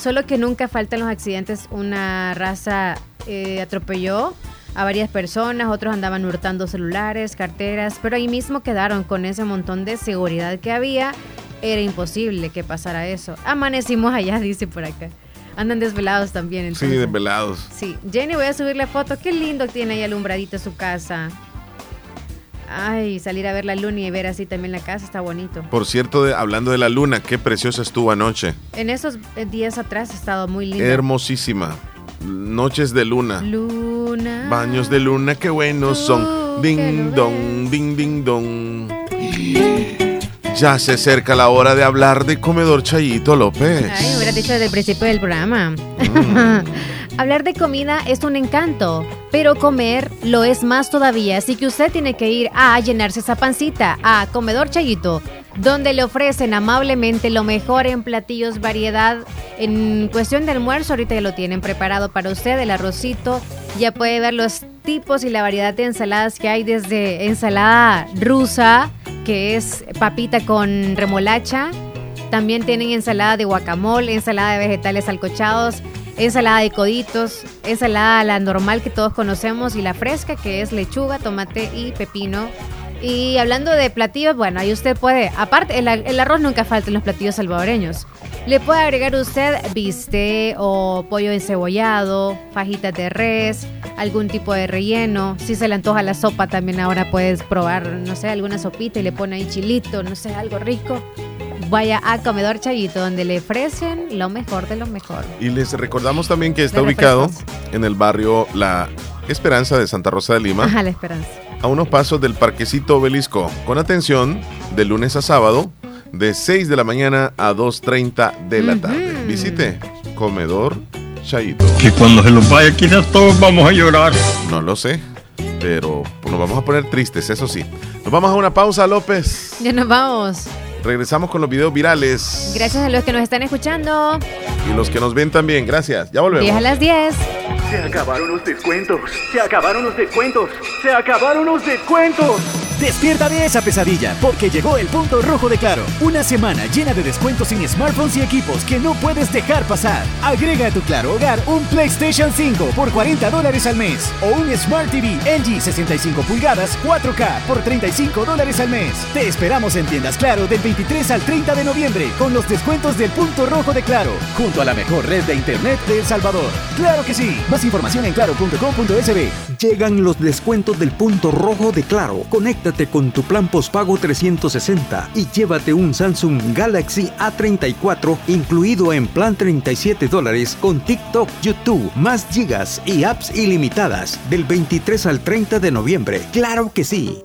Solo que nunca faltan los accidentes. Una raza eh, atropelló a varias personas, otros andaban hurtando celulares, carteras, pero ahí mismo quedaron con ese montón de seguridad que había. Era imposible que pasara eso. Amanecimos allá, dice por acá. Andan desvelados también. Sí, Entonces. desvelados. Sí, Jenny, voy a subir la foto. Qué lindo tiene ahí alumbradita su casa. Ay, salir a ver la luna y ver así también la casa está bonito. Por cierto, de- hablando de la luna, qué preciosa estuvo anoche. En esos eh, días atrás ha estado muy lindo. Hermosísima. Noches de luna. Luna. Baños de luna, qué buenos son. Ding dong, ding ding dong. Ya se acerca la hora de hablar de comedor Chayito López. Ay, me hubieras dicho desde el principio del programa. Hablar de comida es un encanto, pero comer lo es más todavía. Así que usted tiene que ir a llenarse esa pancita a Comedor Chayito, donde le ofrecen amablemente lo mejor en platillos, variedad. En cuestión de almuerzo, ahorita ya lo tienen preparado para usted, el arrocito. Ya puede ver los tipos y la variedad de ensaladas que hay, desde ensalada rusa, que es papita con remolacha. También tienen ensalada de guacamole, ensalada de vegetales salcochados, ensalada de coditos, ensalada la normal que todos conocemos y la fresca que es lechuga, tomate y pepino. Y hablando de platillos, bueno, ahí usted puede, aparte, el, arroz nunca falta en los platillos salvadoreños. Le puede agregar usted bistec o pollo encebollado, fajitas de res, algún tipo de relleno. Si se le antoja la sopa, también ahora puedes probar, no sé, alguna sopita y le pone ahí chilito, no sé, algo rico. Vaya a Comedor Chayito, donde le ofrecen lo mejor de lo mejor. Y les recordamos también que está ubicado en el barrio La Esperanza de Santa Rosa de Lima, Ajá, la esperanza. a unos pasos del Parquecito Obelisco, con atención de lunes a sábado, de 6 de la mañana a 2.30 de la tarde. Visite comedor Chaito. Que cuando se los vaya a quitar todos vamos a llorar. No lo sé, pero nos vamos a poner tristes, eso sí. Nos vamos a una pausa, López. Ya nos vamos. Regresamos con los videos virales. Gracias a los que nos están escuchando. Y los que nos ven también, gracias. Ya volvemos. 10 a las 10. Se acabaron los descuentos. Se acabaron los descuentos. Se acabaron los descuentos. Despierta de esa pesadilla, porque llegó el punto rojo de Claro. Una semana llena de descuentos en smartphones y equipos que no puedes dejar pasar. Agrega a tu Claro Hogar un PlayStation 5 por 40 dólares al mes o un Smart TV LG 65 pulgadas 4K por 35 dólares al mes. Te esperamos en tiendas Claro del 23 al 30 de noviembre con los descuentos del punto rojo de Claro, junto a la mejor red de Internet de El Salvador. ¡Claro que sí! Más información en claro.com.sb. Llegan los descuentos del punto rojo de Claro. Conéctate con tu plan postpago 360 y llévate un Samsung Galaxy A34 incluido en plan 37 dólares con TikTok, YouTube, más gigas y apps ilimitadas del 23 al 30 de noviembre. ¡Claro que sí!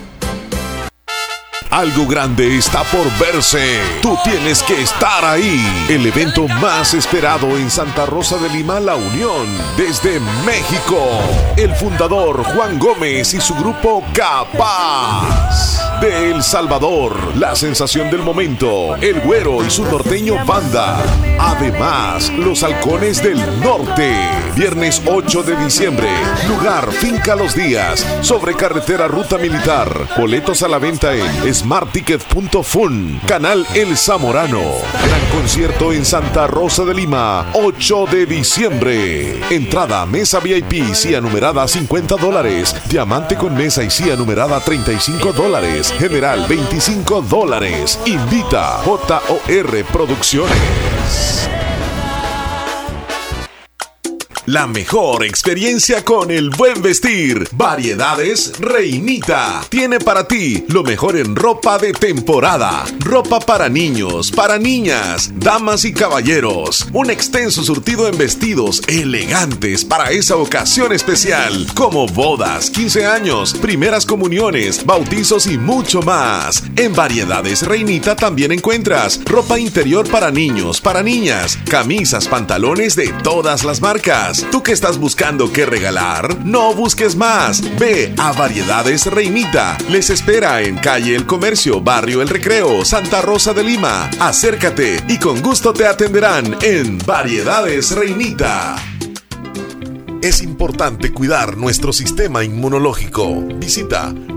Algo grande está por verse. Tú tienes que estar ahí. El evento más esperado en Santa Rosa de Lima, La Unión, desde México. El fundador Juan Gómez y su grupo Capaz. De El Salvador, la sensación del momento, el güero y su norteño banda. Además, los halcones del norte. Viernes 8 de diciembre. Lugar Finca Los Días. Sobre carretera Ruta Militar. Boletos a la venta en smartticket.fun. Canal El Zamorano. Gran concierto en Santa Rosa de Lima. 8 de diciembre. Entrada mesa VIP, CIA numerada 50 dólares. Diamante con mesa y CIA numerada 35 dólares. General 25 dólares. Invita JOR Producciones. La mejor experiencia con el buen vestir. Variedades Reinita. Tiene para ti lo mejor en ropa de temporada. Ropa para niños, para niñas, damas y caballeros. Un extenso surtido en vestidos elegantes para esa ocasión especial. Como bodas, 15 años, primeras comuniones, bautizos y mucho más. En Variedades Reinita también encuentras ropa interior para niños, para niñas, camisas, pantalones de todas las marcas. ¿Tú que estás buscando qué regalar? No busques más. Ve a Variedades Reinita. Les espera en calle El Comercio, barrio El Recreo, Santa Rosa de Lima. Acércate y con gusto te atenderán en Variedades Reinita. Es importante cuidar nuestro sistema inmunológico. Visita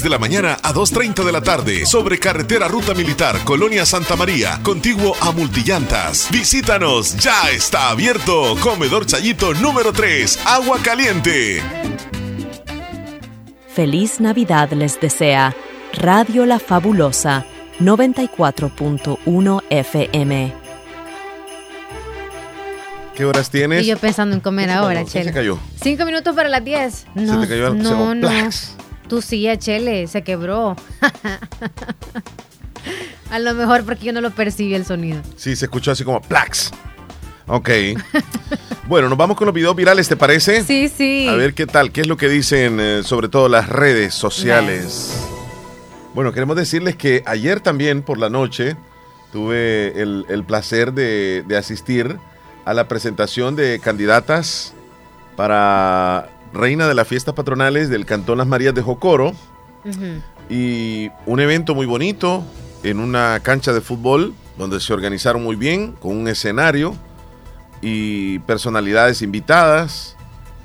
de la mañana a 2.30 de la tarde, sobre carretera Ruta Militar, Colonia Santa María, contiguo a Multillantas. Visítanos, ya está abierto. Comedor Chayito número 3, Agua Caliente. Feliz Navidad les desea Radio La Fabulosa 94.1 FM. ¿Qué horas tienes? Y yo pensando en comer ahora, ¿Qué Chele. se cayó? Cinco minutos para las diez. No, te cayó el- se no, no. plax. Tú sí, a Chele, se quebró. a lo mejor porque yo no lo percibí el sonido. Sí, se escuchó así como plax. Ok. bueno, nos vamos con los videos virales, ¿te parece? Sí, sí. A ver qué tal, qué es lo que dicen eh, sobre todo las redes sociales. Bueno, queremos decirles que ayer también por la noche tuve el, el placer de, de asistir a la presentación de candidatas para Reina de las Fiestas Patronales del Cantón Las Marías de Jocoro y un evento muy bonito en una cancha de fútbol donde se organizaron muy bien con un escenario y personalidades invitadas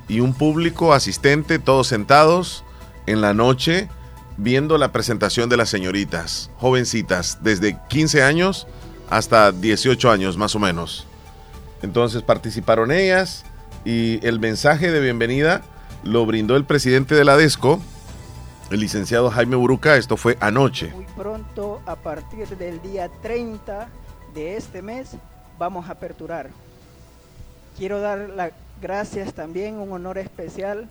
y un público asistente, todos sentados en la noche viendo la presentación de las señoritas, jovencitas, desde 15 años hasta 18 años más o menos. Entonces participaron ellas y el mensaje de bienvenida lo brindó el presidente de la DESCO, el licenciado Jaime Buruca, esto fue anoche. Muy pronto, a partir del día 30 de este mes, vamos a aperturar. Quiero dar las gracias también, un honor especial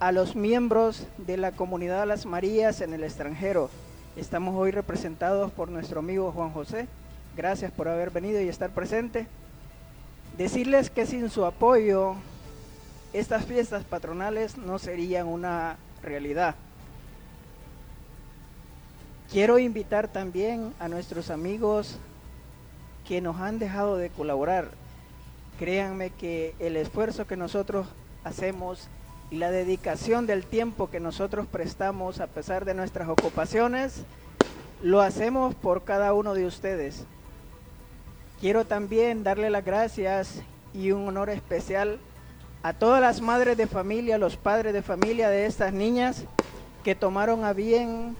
a los miembros de la comunidad las Marías en el extranjero. Estamos hoy representados por nuestro amigo Juan José. Gracias por haber venido y estar presente. Decirles que sin su apoyo, estas fiestas patronales no serían una realidad. Quiero invitar también a nuestros amigos que nos han dejado de colaborar. Créanme que el esfuerzo que nosotros hacemos y la dedicación del tiempo que nosotros prestamos a pesar de nuestras ocupaciones, lo hacemos por cada uno de ustedes. Quiero también darle las gracias y un honor especial todas las madres de familia, los padres de familia de estas niñas que tomaron a bien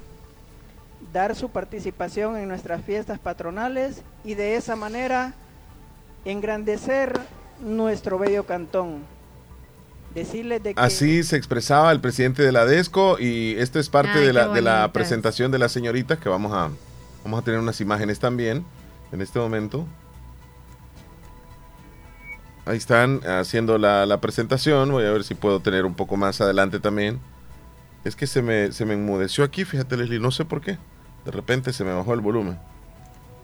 dar su participación en nuestras fiestas patronales y de esa manera engrandecer nuestro bello cantón. Decirles de que Así se expresaba el presidente de la DESCO y esto es parte Ay, de, la, de la presentación de las señoritas que vamos a, vamos a tener unas imágenes también en este momento. Ahí están haciendo la, la presentación. Voy a ver si puedo tener un poco más adelante también. Es que se me, se me enmudeció aquí, fíjate Leslie, no sé por qué. De repente se me bajó el volumen.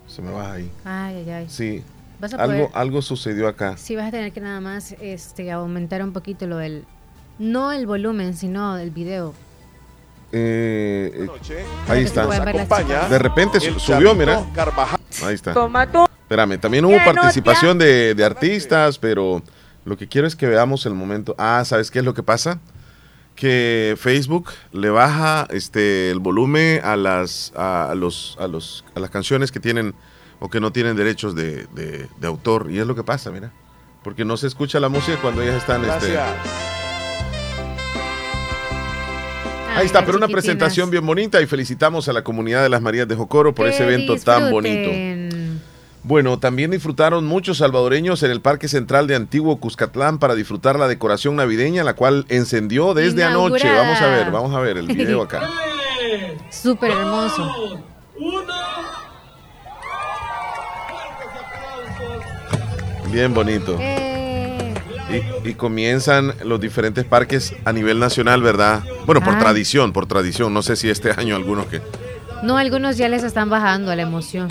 Se me baja ahí. Ay, ay, ay. Sí. Vas a Algo, poder- algo sucedió acá. Sí, vas a tener que nada más este, aumentar un poquito lo del. No el volumen, sino el video. Eh, eh, ahí está. De repente su- subió, mira. Ahí está. Espérame, también hubo participación de, de artistas, pero lo que quiero es que veamos el momento. Ah, ¿sabes qué es lo que pasa? Que Facebook le baja este el volumen a las a, los a los a las canciones que tienen o que no tienen derechos de, de- de autor y es lo que pasa, mira, porque no se escucha la música cuando ellas están este, Ahí está, pero una chiquitinas. presentación bien bonita y felicitamos a la comunidad de las Marías de Jocoro por Que ese evento tan bonito. Bueno, también disfrutaron muchos salvadoreños en el Parque Central de Antiguo Cuscatlán para disfrutar la decoración navideña, la cual encendió desde anoche. Vamos a ver, vamos a ver el video acá. Súper hermoso. Bien bonito. Eh, Y, y comienzan los diferentes parques a nivel nacional, ¿verdad? Bueno, por Ah. tradición, por tradición. No sé si este año algunos que... no, algunos ya les están bajando la emoción.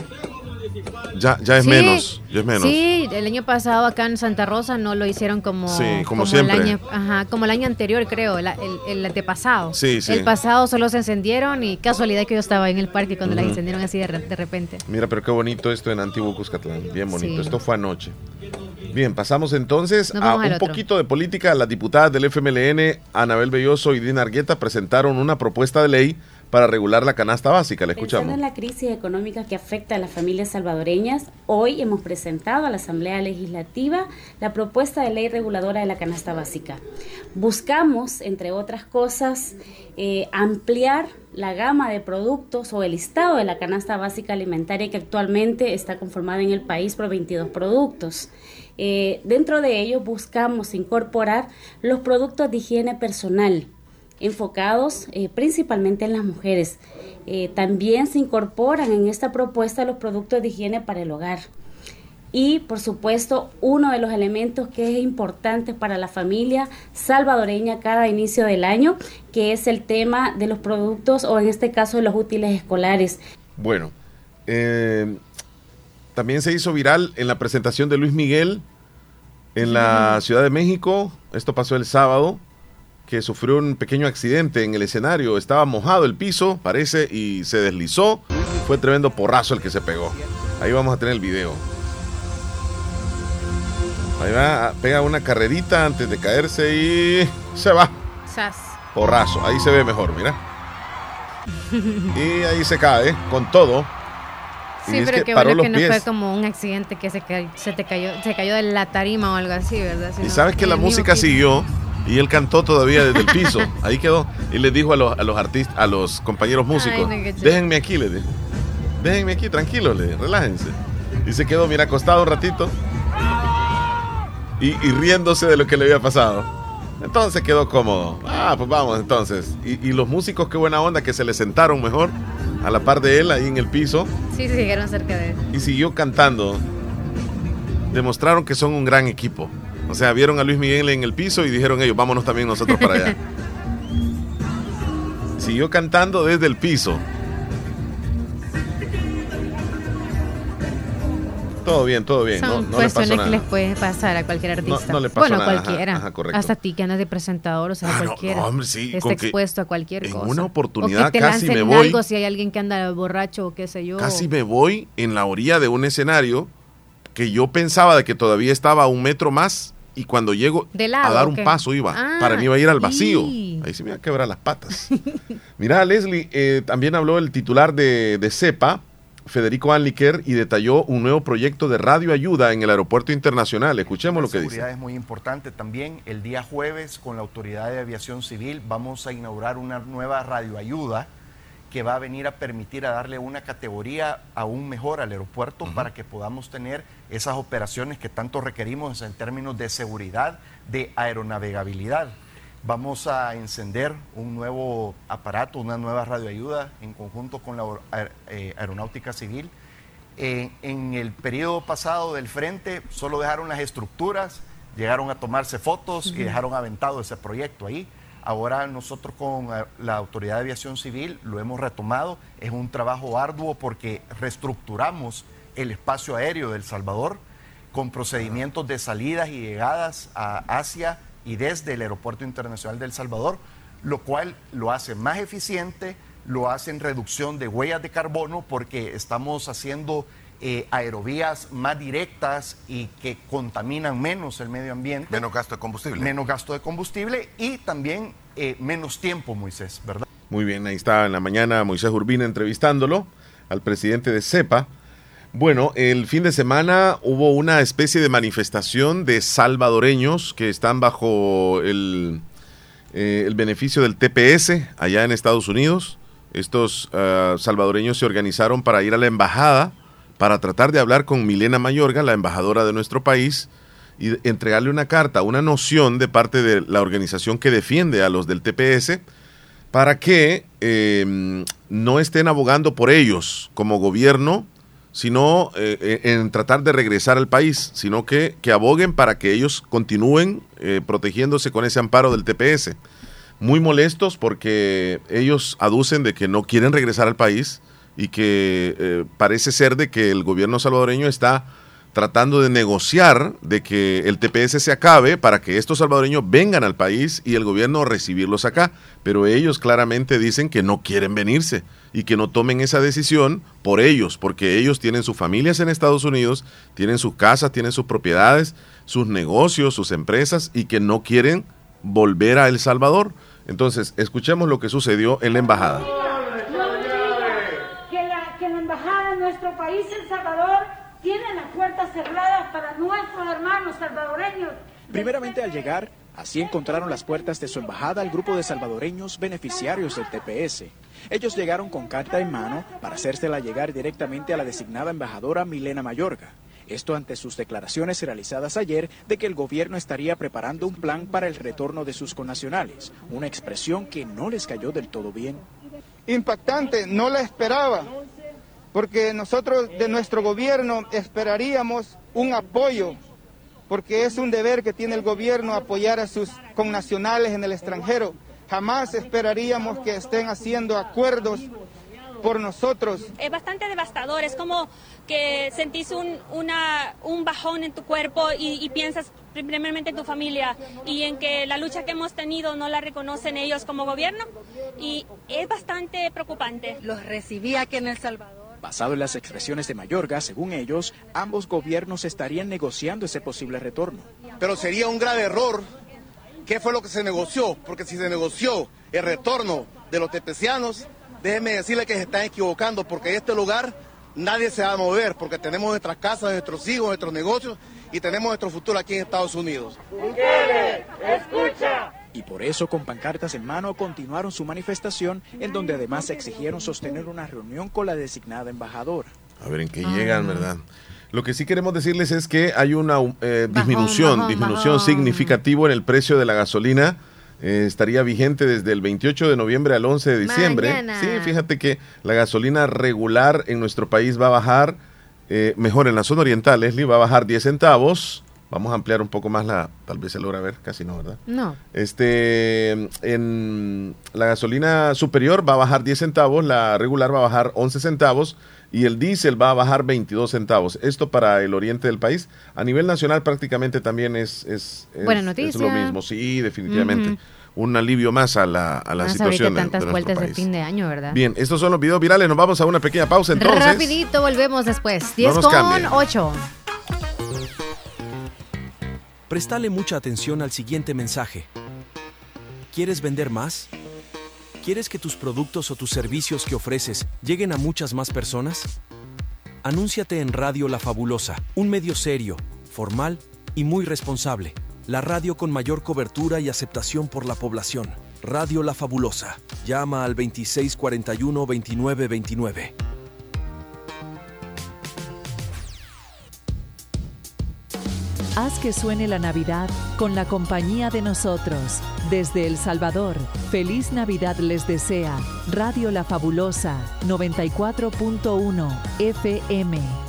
Ya, ya es Sí, menos, ya es menos. Sí, el año pasado acá en Santa Rosa no lo hicieron como, Sí, como el siempre. año, ajá, como el año anterior, creo, el, el, el antepasado. Sí, sí. El pasado solo se encendieron y casualidad que yo estaba en el parque cuando las Ujú. encendieron así de, de repente. Mira, pero qué bonito esto en Antiguo Cuscatlán. Bien bonito. Sí. Esto fue anoche. Bien, pasamos entonces Nos a un otro. poquito de política. Las diputadas del FMLN, Anabel Belloso y Dina Argueta, presentaron una propuesta de ley para regular la canasta básica. La Pensando escuchamos. en la crisis económica que afecta a las familias salvadoreñas, hoy hemos presentado a la Asamblea Legislativa la propuesta de ley reguladora de la canasta básica. Buscamos, entre otras cosas, eh, ampliar la gama de productos o el listado de la canasta básica alimentaria que actualmente está conformada en el país por 22 productos. Eh, dentro de ello buscamos incorporar los productos de higiene personal, enfocados eh, principalmente en las mujeres. Eh, también se incorporan en esta propuesta los productos de higiene para el hogar. Y por supuesto, uno de los elementos que es importante para la familia salvadoreña cada inicio del año, que es el tema de los productos o en este caso de los útiles escolares. Bueno, también se hizo viral en la presentación de Luis Miguel en la Ciudad de México. Esto pasó el sábado, que sufrió un pequeño accidente en el escenario. Estaba mojado el piso, parece, y se deslizó. Fue tremendo porrazo el que se pegó. Ahí vamos a tener el video. Ahí va, pega una carrerita antes de caerse y se va. Sas. Porrazo. Ahí se ve mejor, mira. Y ahí se cae con todo. Y Sí, pero que qué bueno que no fue como un accidente que se, se te cayó, se cayó de la tarima o algo así, ¿verdad? Y Sino sabes que la música piso. siguió y él cantó todavía desde el piso. Ahí quedó. Y les dijo a los, a los artistas, a los compañeros músicos, no, déjenme aquí, le dijo. Déjenme aquí, tranquilos, le relájense. Y se quedó, mira, acostado un ratito. Y, y riéndose de lo que le había pasado. Entonces quedó cómodo. Ah, pues vamos entonces. Y, y los músicos, qué buena onda, que se le sentaron mejor a la par de él ahí en el piso. Sí, sí, llegaron cerca de él. y siguió cantando. Demostraron que son un gran equipo. O sea, vieron a Luis Miguel en el piso y dijeron ellos, vámonos también nosotros para allá. Siguió cantando desde el piso. Todo bien, todo bien. No, Son no pasó cuestiones que les puede pasar a cualquier artista. no le pasó bueno, nada, cualquiera. ajá. Hasta a ti que andas de presentador, o sea, Ah, no, cualquiera. no, hombre, sí, Está expuesto a cualquier en cosa. una o oportunidad que te casi me voy. algo si hay alguien que anda borracho o qué sé yo. Casi me voy en la orilla de un escenario que yo pensaba de que todavía estaba a un metro más y cuando llego ¿De lado a dar un paso iba. Ah, para mí iba a ir al vacío. y- Ahí se me iba a quebrar las patas. Mira, Leslie, eh, también habló el titular de, de CEPA, Federico Anliker, y detalló un nuevo proyecto de radio ayuda en el aeropuerto internacional. Escuchemos lo que seguridad dice. es muy importante también. El día jueves, con la Autoridad de Aviación Civil, vamos a inaugurar una nueva radioayuda que va a venir a permitir a darle una categoría aún mejor al aeropuerto para que podamos tener esas operaciones que tanto requerimos en términos de seguridad, de aeronavegabilidad. Vamos a encender un nuevo aparato, una nueva radioayuda en conjunto con la aer- eh, Aeronáutica Civil. Eh, en el periodo pasado del frente solo dejaron las estructuras, llegaron a tomarse fotos y dejaron aventado ese proyecto ahí. Ahora nosotros con eh, la Autoridad de Aviación Civil lo hemos retomado. Es un trabajo arduo porque reestructuramos el espacio aéreo del Salvador con procedimientos de salidas y llegadas a Asia y desde el Aeropuerto Internacional del Salvador, lo cual lo hace más eficiente, lo hace en reducción de huellas de carbono porque estamos haciendo eh, aerovías más directas y que contaminan menos el medio ambiente. Menos gasto de combustible. Menos gasto de combustible y también eh, menos tiempo, Moisés, ¿verdad? Muy bien, ahí está en la mañana Moisés Urbina entrevistándolo al presidente de CEPA. Bueno, el fin de semana hubo una especie de manifestación de salvadoreños que están bajo el, eh, el beneficio del TPS allá en Estados Unidos. Estos ah, salvadoreños se organizaron para ir a la embajada para tratar de hablar con Milena Mayorga, la embajadora de nuestro país, y entregarle una carta, una noción de parte de la organización que defiende a los del TPS para que eh, no estén abogando por ellos como gobierno, sino eh, eh, en tratar de regresar al país, sino que, que aboguen para que ellos continúen eh, protegiéndose con ese amparo del TPS. Muy molestos porque ellos aducen de que no quieren regresar al país y que eh, parece ser de que el gobierno salvadoreño está tratando de negociar de que el TPS se acabe para que estos salvadoreños vengan al país y el gobierno recibirlos acá. Pero ellos claramente dicen que no quieren venirse y que no tomen esa decisión por ellos, porque ellos tienen sus familias en Estados Unidos, tienen sus casas, tienen sus propiedades, sus negocios, sus empresas y que no quieren volver a El Salvador. Entonces, escuchemos lo que sucedió en la embajada. que la, que la embajada de nuestro país, El Salvador, tiene las puertas cerradas para nuestros hermanos salvadoreños. Primeramente al llegar, así encontraron las puertas de su embajada al grupo de salvadoreños beneficiarios del TPS. Ellos llegaron con carta en mano para hacérsela llegar directamente a la designada embajadora Milena Mayorga. Esto ante sus declaraciones realizadas ayer de que el gobierno estaría preparando un plan para el retorno de sus connacionales, una expresión que no les cayó del todo bien. impactante, no la esperaba, porque nosotros de nuestro gobierno esperaríamos un apoyo, porque es un deber que tiene el gobierno apoyar a sus connacionales en el extranjero. Jamás esperaríamos que estén haciendo acuerdos por nosotros. Es bastante devastador, es como que sentís un, una, un bajón en tu cuerpo y, y piensas primeramente en tu familia y en que la lucha que hemos tenido no la reconocen ellos como gobierno y es bastante preocupante. Los recibí aquí en El Salvador. Basado en las expresiones de Mayorga, según ellos, ambos gobiernos estarían negociando ese posible retorno. Pero sería un grave error. ¿Qué fue lo que se negoció? Porque si se negoció el retorno de los tepecianos, déjenme decirle que se están equivocando, porque en este lugar nadie se va a mover, porque tenemos nuestras casas, nuestros hijos, nuestros negocios y tenemos nuestro futuro aquí en Estados Unidos. escucha. Y por eso, con pancartas en mano, continuaron su manifestación, en donde además exigieron sostener una reunión con la designada embajadora. A ver en qué llegan, ¿verdad? Lo que sí queremos decirles es que hay una eh, disminución, bajón, disminución bajón. significativa en el precio de la gasolina. Eh, estaría vigente desde el 28 de noviembre al 11 de diciembre. Mañana. Sí, fíjate que la gasolina regular en nuestro país va a bajar, eh, mejor en la zona oriental, Leslie, va a bajar 10 centavos. Vamos a ampliar un poco más la, tal vez se logra ver, casi no, ¿verdad? No. Este, en la gasolina superior va a bajar 10 centavos, la regular va a bajar 11 centavos y el diésel va a bajar 22 centavos. Esto para el oriente del país. A nivel nacional prácticamente también es, es, es- Buena es noticia. lo mismo. Sí, definitivamente. Un alivio más a la, a la Más situación de, tantas de vueltas de país. fin de año, ¿verdad? Bien, estos son los videos virales. Nos vamos a una pequeña pausa entonces. Rapidito, volvemos después. 10 nos con cambie. 8. Prestale mucha atención al siguiente mensaje. ¿Quieres vender más? ¿Quieres que tus productos o tus servicios que ofreces lleguen a muchas más personas? Anúnciate en Radio La Fabulosa, un medio serio, formal y muy responsable. La radio con mayor cobertura y aceptación por la población. Radio La Fabulosa. Llama al 2641-2929. Haz que suene la Navidad con la compañía de nosotros. Desde El Salvador, feliz Navidad les desea Radio La Fabulosa 94.1 FM.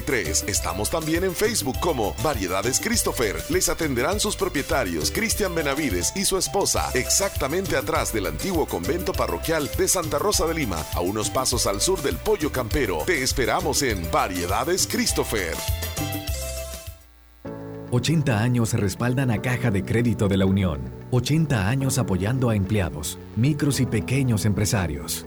5083. Estamos también en Facebook como Variedades Christopher. Les atenderán sus propietarios Cristian Benavides y su esposa, exactamente atrás del antiguo convento parroquial de Santa Rosa de Lima, a unos pasos al sur del Pollo Campero. Te esperamos en Variedades Christopher. 80 años respaldan a Caja de Crédito de la Unión. 80 años apoyando a empleados, micros y pequeños empresarios.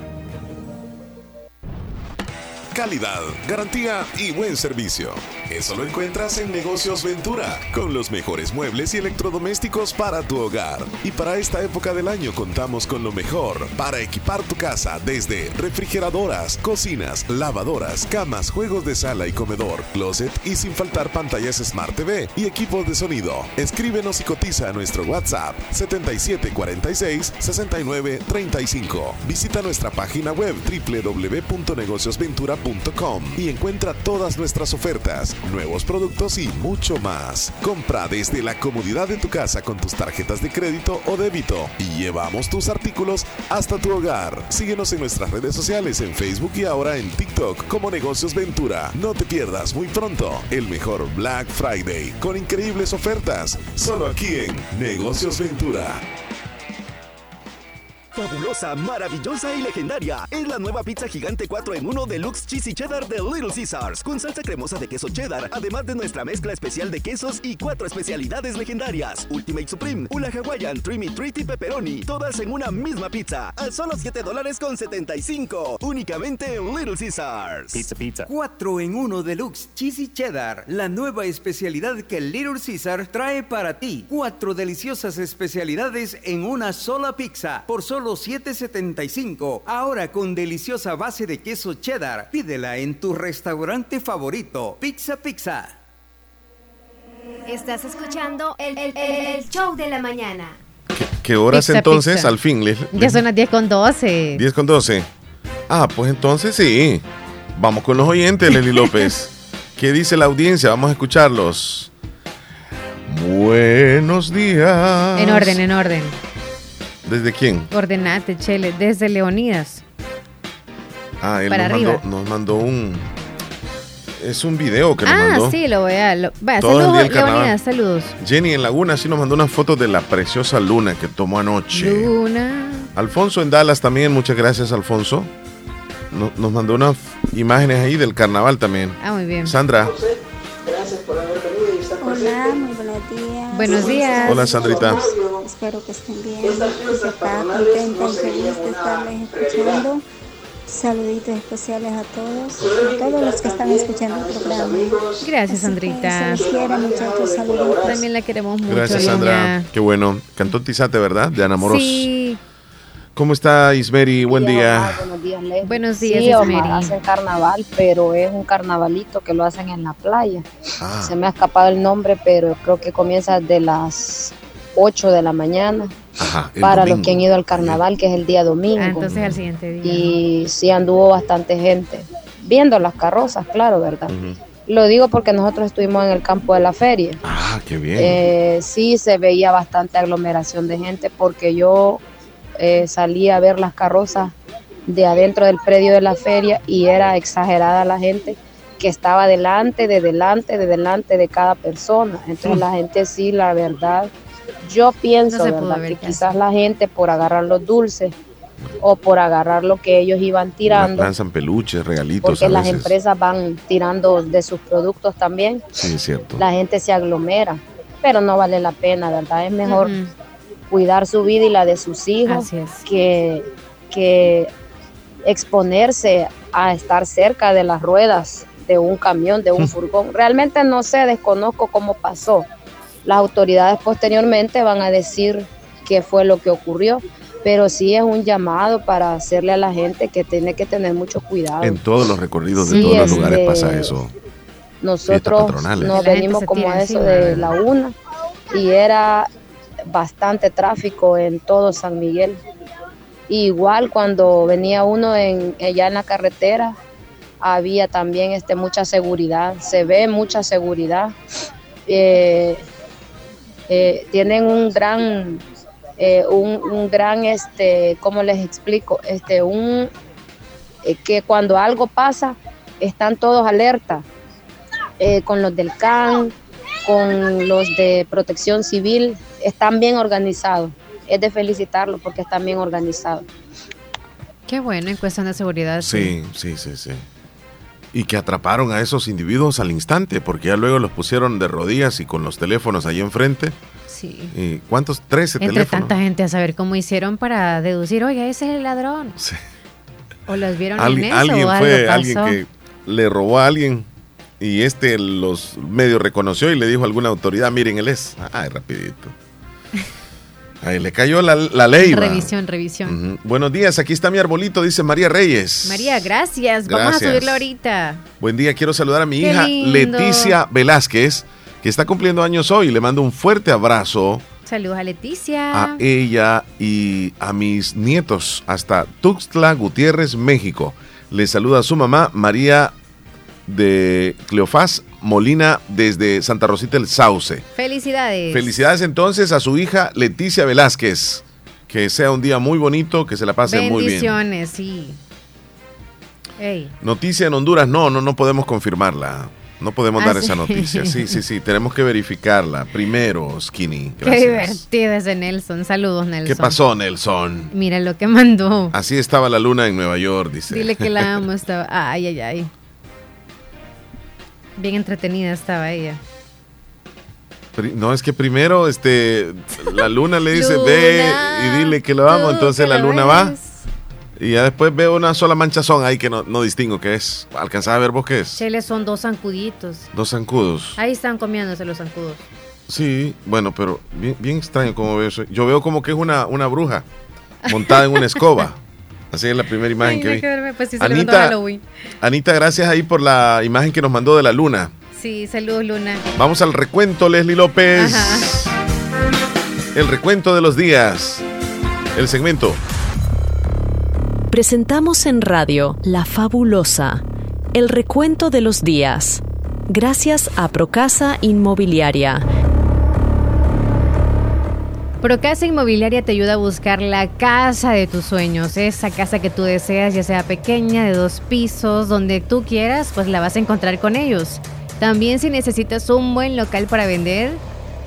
Calidad, garantía y buen servicio. Eso lo encuentras en Negocios Ventura, con los mejores muebles y electrodomésticos para tu hogar. Y para esta época del año contamos con lo mejor para equipar tu casa desde refrigeradoras, cocinas, lavadoras, camas, juegos de sala y comedor, closet y sin faltar pantallas Smart TV y equipos de sonido. Escríbenos y cotiza a nuestro WhatsApp 7746 6935. Visita nuestra página web www.negociosventura.com y encuentra todas nuestras ofertas, nuevos productos y mucho más. Compra desde la comodidad de tu casa con tus tarjetas de crédito o débito y llevamos tus artículos hasta tu hogar. Síguenos en nuestras redes sociales en Facebook y ahora en TikTok como Negocios Ventura. No te pierdas muy pronto el mejor Black Friday con increíbles ofertas, solo aquí en Negocios Ventura. Fabulosa, maravillosa y legendaria. Es la nueva pizza gigante 4 en 1 Deluxe Cheesy Cheddar de Little Caesars. Con salsa cremosa de queso cheddar, además de nuestra mezcla especial de quesos y cuatro especialidades legendarias. Ultimate Supreme, Ula Hawaiian, Trimmy Treat y Pepperoni. Todas en una misma pizza. A solo 7 dólares con 75. Únicamente en Little Caesars. Pizza, pizza. 4 en 1 Deluxe Cheesy Cheddar. La nueva especialidad que Little Caesar trae para ti. Cuatro deliciosas especialidades en una sola pizza. Por solo solo 7.75. Ahora con deliciosa base de queso cheddar. Pídela en tu restaurante favorito. Pizza Pizza. Estás escuchando el, show de la mañana. ¿Qué, horas entonces al fin? ya son las 10 con 12. 10 con 12. Ah, pues entonces sí. Vamos con los oyentes, Leli López. ¿Qué dice la audiencia? Vamos a escucharlos. Buenos días. En orden, en orden. ¿Desde quién? Ordenate, Chele, desde Leonidas. Ah, él nos, Mandó, un. Es un video que nos ah, mandó. Ah, sí, lo voy a. Lo, saludos, Leonidas, saludos. Jenny en Laguna sí nos mandó una foto de la preciosa luna que tomó anoche. Luna. Alfonso en Dallas también, muchas gracias, Alfonso. nos mandó unas imágenes ahí del carnaval también. Ah, muy bien. Sandra. Gracias por haber Hola, muy buenos días. Buenos días. Hola, Sandrita. Espero que estén bien. Que acá contenta y feliz de estarles escuchando. Saluditos especiales a todos, a todos los que están escuchando el programa. Gracias, Sandrita. Se quiere, muchachos, saluditos. También la queremos mucho. Gracias, Sandra. Qué bueno. Cantó Tizate, ¿verdad? De Ana Moros. Sí. ¿Cómo está Ismeri? Buen día. buenos días, Leslie. Buenos días, sí, Ismeri. hacen carnaval, pero es un carnavalito que lo hacen en la playa. Ah. Se me ha escapado el nombre, pero creo que comienza de las 8 de la mañana. para los que han ido al carnaval, que es el día domingo. Ah, entonces al siguiente día. Y sí anduvo bastante gente viendo las carrozas, claro, ¿verdad? Lo digo porque nosotros estuvimos en el campo de la feria. Ah, qué bien. Eh, sí, se veía bastante aglomeración de gente porque yo eh, salí a ver las carrozas de adentro del predio de la feria y era exagerada la gente que estaba delante, de delante, de delante de cada persona. Entonces la gente sí, la verdad, yo pienso ¿verdad? que quizás la gente por agarrar los dulces o por agarrar lo que ellos iban tirando. Lanzan peluches, regalitos. Porque las empresas van tirando de sus productos también. Sí, es cierto. La gente se aglomera, pero no vale la pena, ¿verdad? Es mejor cuidar su vida y la de sus hijos que, que exponerse a estar cerca de las ruedas de un camión, de un furgón. Realmente no sé, desconozco cómo pasó, las autoridades posteriormente van a decir qué fue lo que ocurrió. Pero sí es un llamado para hacerle a la gente que tiene que tener mucho cuidado. En todos los recorridos de todos los lugares este, pasa eso. Nosotros nos venimos como a eso de la una y era bastante tráfico en todo San Miguel. igual cuando venía uno en, allá en la carretera, había también este, mucha seguridad, se ve mucha seguridad. Eh, eh, tienen un gran, eh, un, gran, este, ¿cómo les explico? Este, un, que cuando algo pasa, están todos alerta, con los del CAN, con los de protección civil, están bien organizados. Es de felicitarlos porque están bien organizados. Qué bueno en cuestión de seguridad. sí, sí, sí. sí y que atraparon a esos individuos al instante, porque ya luego los pusieron de rodillas y con los teléfonos ahí enfrente. Sí. ¿Y ¿Cuántos? Trece Entre tanta gente a saber cómo hicieron para deducir, oye, ese es el ladrón. Sí. O los vieron en eso, Alguien o fue alguien que le robó a alguien y este los medio reconoció y le dijo a alguna autoridad, miren, él es. Ay, rapidito. Ahí le cayó la, ley. Revisión, revisión. Buenos días, aquí está mi arbolito, dice María Reyes. María, gracias. Vamos a subirlo ahorita. Buen día, quiero saludar a mi hija Leticia Velázquez, que está cumpliendo años hoy. Le mando un fuerte abrazo. Saludos a Leticia. A ella y a mis nietos hasta Tuxtla Gutiérrez, México. Le saluda a su mamá, María de Cleofás Molina desde Santa Rosita el Sauce. Felicidades. Felicidades entonces a su hija Leticia Velázquez. Que sea un día muy bonito, que se la pase muy bien. Bendiciones, sí. Noticia en Honduras, no, no, no podemos confirmarla. No podemos ah, dar esa noticia. Sí, sí, sí, tenemos que verificarla. Primero, Skinny. Qué divertido ese Nelson. Saludos, Nelson. ¿Qué pasó, Nelson? Mira lo que mandó. Así estaba la luna en Nueva York, dice. Dile que la amo. Estaba... Ay, ay, ay. Bien entretenida estaba ella. No, es que primero este, la luna le dice, ve y dile que lo amo, entonces la luna va. Y ya después veo una sola manchazón ahí que no, distingo qué es. ¿Alcanzás a ver vos qué es? Chile son dos zancuditos. Dos zancudos. Ahí están comiéndose los zancudos. Sí, bueno, pero bien, bien extraño como veo eso. Yo veo como que es una, una bruja montada en una escoba. Así es la primera imagen que vi. Pues Anita, Anita, gracias ahí por la imagen que nos mandó de la luna. Sí, saludos Luna. Vamos al recuento, Leslie López. El recuento de los días. El segmento. Presentamos en radio La Fabulosa. El recuento de los días. Gracias a Procasa Inmobiliaria Procasa Inmobiliaria te ayuda a buscar la casa de tus sueños, esa casa que tú deseas, ya sea pequeña, de dos pisos, donde tú quieras, pues la vas a encontrar con ellos. También si necesitas un buen local para vender,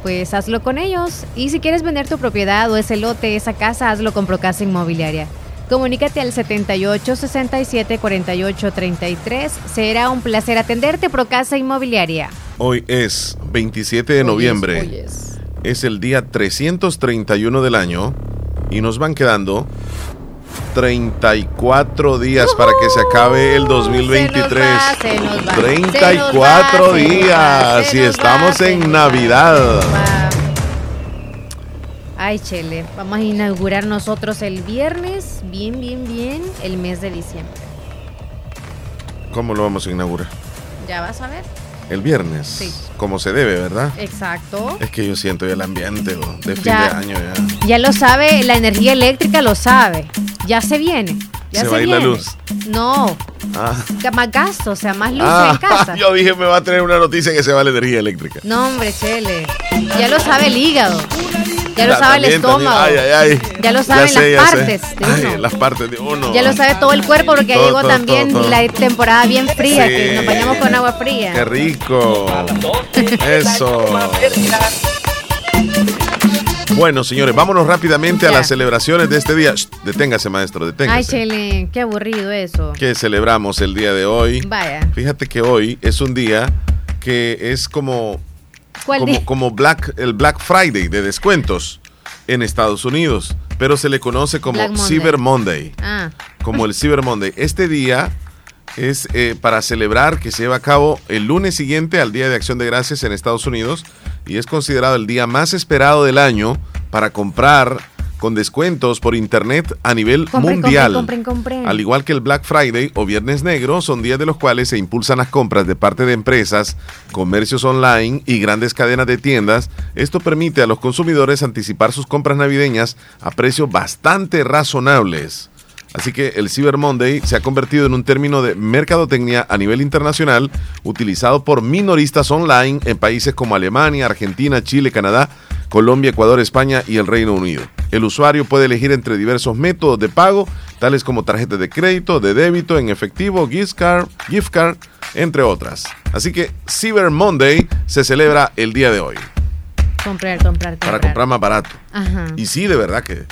pues hazlo con ellos. Y si quieres vender tu propiedad o ese lote, esa casa, hazlo con Procasa Inmobiliaria. Comunícate al 78 67 48 33. Será un placer atenderte, Procasa Inmobiliaria. Hoy es 27 de noviembre es el día 331 del año y nos van quedando 34 días para que se acabe el 2023. 34 días y estamos en Navidad. Ay, Chele, vamos a inaugurar nosotros el viernes, bien, bien, bien, el mes de diciembre. ¿Cómo lo vamos a inaugurar? Ya vas a ver. El viernes. Sí. Como se debe, ¿verdad? Exacto. Es que yo siento el ambiente de fin de año ya. Ya lo sabe, la energía eléctrica lo sabe. Ya se viene. Ya se, va a ir la luz. No. Ah. Más gasto, o sea, más luz ah, en casa. Yo dije, me va a tener una noticia que se va la energía eléctrica. No, hombre, Chele. Ya lo sabe el hígado. Ya lo sabe el estómago. Ya lo saben las partes de uno. las partes de uno. Ya lo sabe todo el cuerpo porque llegó también la temporada bien fría, que nos bañamos con agua fría. Qué rico. Eso. Bueno, señores, vámonos rápidamente a las celebraciones de este día. deténgase, maestro, deténgase. Ay, Chele, qué aburrido eso. Que celebramos el día de hoy. Vaya. Fíjate que hoy es un día que es como como, como Black, el Black Friday de descuentos en Estados Unidos, pero se le conoce como Cyber Monday. Ah. Como el Cyber Monday. Este día es eh, para celebrar que se lleva a cabo el lunes siguiente al Día de Acción de Gracias en Estados Unidos y es considerado el día más esperado del año para comprar con descuentos por internet a nivel mundial. Al igual que el Black Friday o Viernes Negro, son días de los cuales se impulsan las compras de parte de empresas, comercios online y grandes cadenas de tiendas. Esto permite a los consumidores anticipar sus compras navideñas a precios bastante razonables. Así que el Cyber Monday se ha convertido en un término de mercadotecnia a nivel internacional utilizado por minoristas online en países como Alemania, Argentina, Chile, Canadá, Colombia, Ecuador, España y el Reino Unido. El usuario puede elegir entre diversos métodos de pago, tales como tarjetas de crédito, de débito, en efectivo, gift card, gift card, entre otras. Así que Cyber Monday se celebra el día de hoy. Comprar, comprar, comprar. Para comprar más barato. Y sí, de verdad que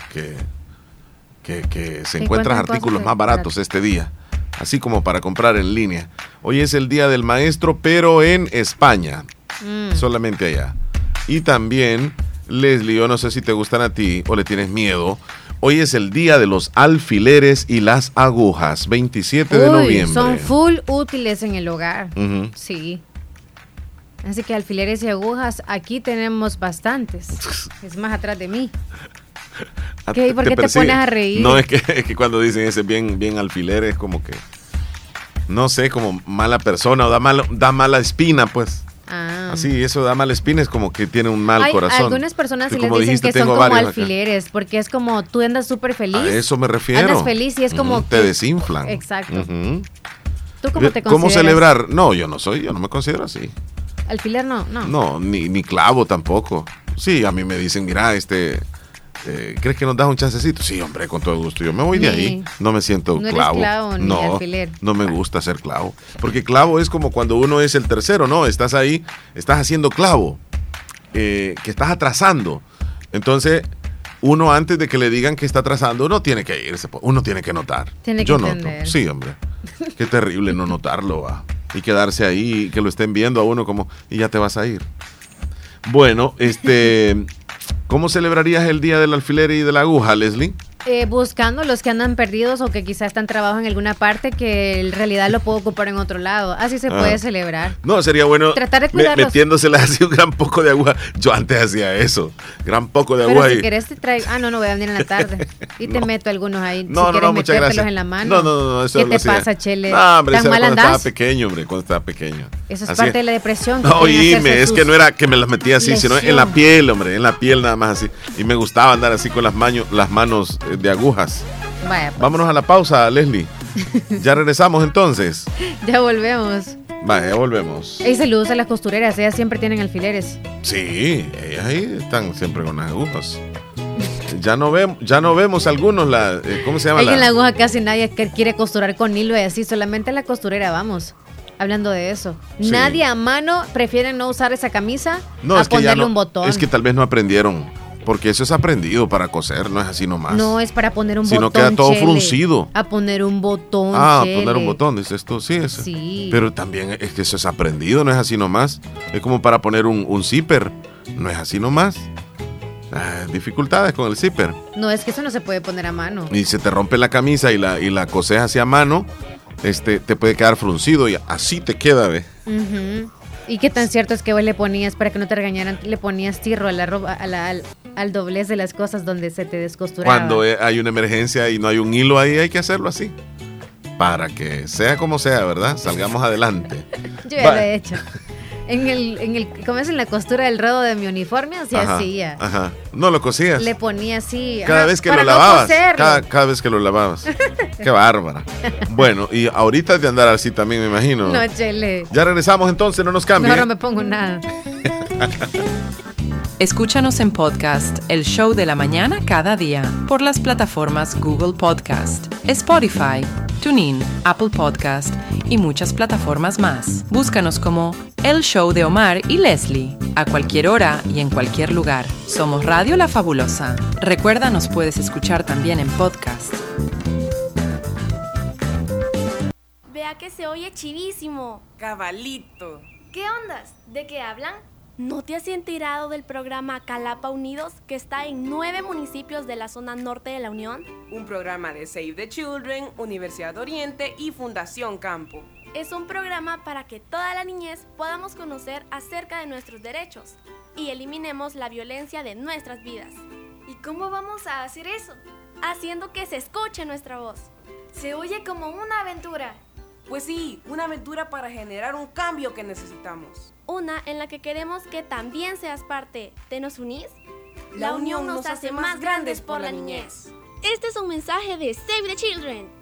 que, se encuentran artículos más baratos este día, así como para comprar en línea. Hoy es el Día del Maestro, pero en España, mm. solamente allá. Y también, Leslie, yo no sé si te gustan a ti o le tienes miedo. Hoy es el día de los alfileres y las agujas, 27 de noviembre. Son full útiles en el hogar. Sí. Así que alfileres y agujas, aquí tenemos bastantes. Es más atrás de mí. ¿Qué? ¿Por qué te, pones a reír? No, es que, cuando dicen ese bien, bien alfiler es como que, no sé, como mala persona o da, mal, da mala espina, pues. Ah. Así, eso da mala espina, es como que tiene un mal corazón. Algunas personas sí les dicen que son como alfileres, porque es como tú andas súper feliz. A eso me refiero. Andas feliz y es como. te desinflan. Exacto. ¿Tú cómo te consideras? ¿Cómo celebrar? No, yo no soy, yo no me considero así. Alfiler no, no. No, ni, ni clavo tampoco. Sí, a mí me dicen, mira, este eh, ¿crees que nos das un chancecito? Sí, hombre, con todo gusto. Yo me voy de ahí. No me siento no clavo. clavo no, alfiler. no me gusta ser clavo. Porque clavo es como cuando uno es el tercero, ¿no? Estás ahí, estás haciendo clavo, eh, que estás atrasando. Entonces, uno antes de que le digan que está atrasando, uno tiene que irse, uno tiene que notar. Tiene Yo noto. Sí, hombre. Qué terrible no notarlo, Y quedarse ahí, y que lo estén viendo a uno como, y ya te vas a ir. Bueno, este... ¿Cómo celebrarías el día del alfiler y de la aguja, Leslie? Eh, buscando los que andan perdidos o que quizás están trabajando en alguna parte que en realidad lo puedo ocupar en otro lado. Así se puede ah. celebrar. No, sería bueno tratar de cuidarlos. metiéndosela así un gran poco de agua. Yo antes hacía eso, gran poco de agua. Pero si querés te traigo, ah no, no voy a venir en la tarde y te meto algunos ahí. No, si no, no, muchas gracias. en la mano. No, no, no, eso ¿Qué te pasa, Chele? No, hombre, ¿Tan cuando estaba pequeño, hombre, cuando estaba pequeño. Eso es parte de la depresión. No, oíme, es que no era que me las metía así, sino en la piel, hombre, en la piel nada más así. Y me gustaba andar así con las, las manos de agujas. Pues. Vámonos a la pausa, Leslie. ya regresamos entonces. Ya volvemos. Vaya, ya volvemos. Y saludos a las costureras, ellas siempre tienen alfileres. Sí, ellas ahí están siempre con las agujas. Ya no vemos, ya no vemos algunos la, eh, ¿cómo se llama? Ahí en la aguja casi nadie quiere costurar con hilo y así, solamente la costurera, vamos. Hablando de eso. Nadie a mano prefiere no usar esa camisa no, a es ponerle que un botón. Es que tal vez no aprendieron porque eso es aprendido para coser, no es así nomás. No es para poner un botón. Sino queda todo fruncido. A poner un botón. Ah, a poner un botón, dice esto, sí, es. Sí. Pero también es que eso es aprendido, no es así nomás. Es como para poner un, un zipper, no es así nomás. Ah, dificultades con el zipper. No, es que eso no se puede poner a mano. Y se te rompe la camisa y la, y la coses hacia mano, este, te puede quedar fruncido y así te queda, ¿ve? ¿Y qué tan cierto es que vos le ponías, para que no te regañaran, le ponías tirro a la ropa, al, doblez de las cosas donde se te descosturaba? Cuando hay una emergencia y no hay un hilo ahí, hay que hacerlo así. Para que sea como sea, ¿verdad? Salgamos adelante. Yo ya lo he hecho. En el, en el, como es en la costura del rodo de mi uniforme, así hacía. Ajá. No lo cosías. Le ponía así. Cada vez que lo lavabas. cada, cada, vez que lo lavabas. Qué bárbara. Bueno, y ahorita de andar así también, me imagino. No, chele. Ya regresamos entonces, no nos cambie. No, no me pongo nada. Escúchanos en podcast El Show de la Mañana cada día por las plataformas Google Podcast, Spotify, TuneIn, Apple Podcast y muchas plataformas más. Búscanos como El Show de Omar y Leslie a cualquier hora y en cualquier lugar. Somos Radio La Fabulosa. Recuerda, nos puedes escuchar también en podcast. Vea que se oye chivísimo. Cabalito. ¿Qué ondas? ¿De qué hablan? ¿No te has enterado del programa Calapa Unidos que está en nueve municipios de la zona norte de la Unión? Un programa de Save the Children, Universidad Oriente y Fundación Campo. Es un programa para que toda la niñez podamos conocer acerca de nuestros derechos. y eliminemos la violencia de nuestras vidas. ¿Y cómo vamos a hacer eso? Haciendo que se escuche nuestra voz. Se oye como una aventura. Pues sí, una aventura para generar un cambio que necesitamos. Una en la que queremos que también seas parte. ¿Te nos unís? La, unión nos hace más grandes por la niñez. Este es un mensaje de Save the Children.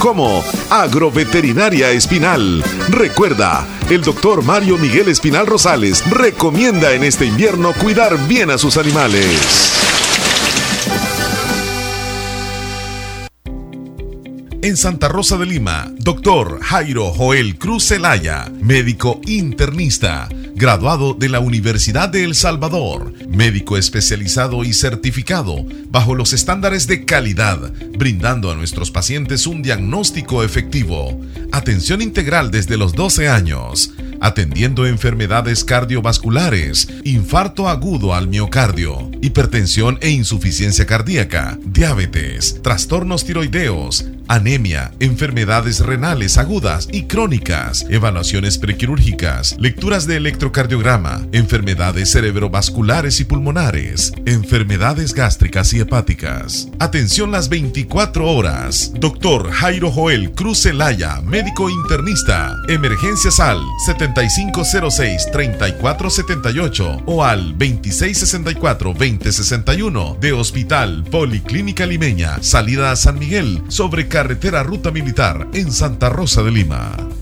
como Agroveterinaria Espinal. Recuerda, el doctor Mario Miguel Espinal Rosales recomienda en este invierno cuidar bien a sus animales. En Santa Rosa de Lima, doctor Jairo Joel Cruz Zelaya, médico internista, graduado de la Universidad de El Salvador, médico especializado y certificado bajo los estándares de calidad, brindando a nuestros pacientes un diagnóstico efectivo, atención integral desde los 12 años, atendiendo enfermedades cardiovasculares, infarto agudo al miocardio, hipertensión e insuficiencia cardíaca, diabetes, trastornos tiroideos, anemia, enfermedades renales agudas y crónicas, evaluaciones prequirúrgicas, lecturas de electrocardiograma, enfermedades cerebrovasculares y pulmonares, enfermedades gástricas y hepáticas. Atención las 24 horas. Doctor Jairo Joel Cruz Zelaya, médico internista. Emergencias al 7506-3478 o al 2664-2061 de Hospital Policlínica Limeña, salida a San Miguel, sobre carretera Ruta Militar en Santa Rosa de Lima.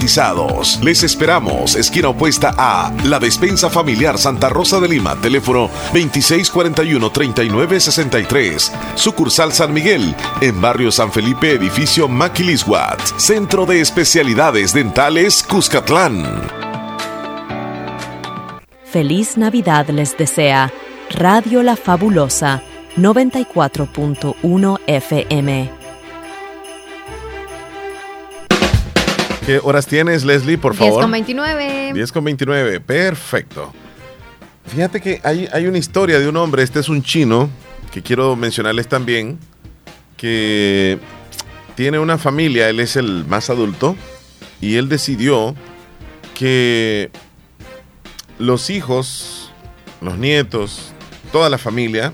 les esperamos, esquina opuesta a La Despensa Familiar Santa Rosa de Lima, teléfono 2641-3963, sucursal San Miguel, en barrio San Felipe, edificio Maquilisguat, Centro de Especialidades Dentales Cuscatlán. Feliz Navidad les desea Radio La Fabulosa 94.1 FM. ¿Qué horas tienes, Leslie, por favor? 10 con 29. 10 con 29, perfecto. Fíjate que hay, hay una historia de un hombre, este es un chino, que quiero mencionarles también, que tiene una familia, él es el más adulto, y él decidió que los hijos, los nietos, toda la familia,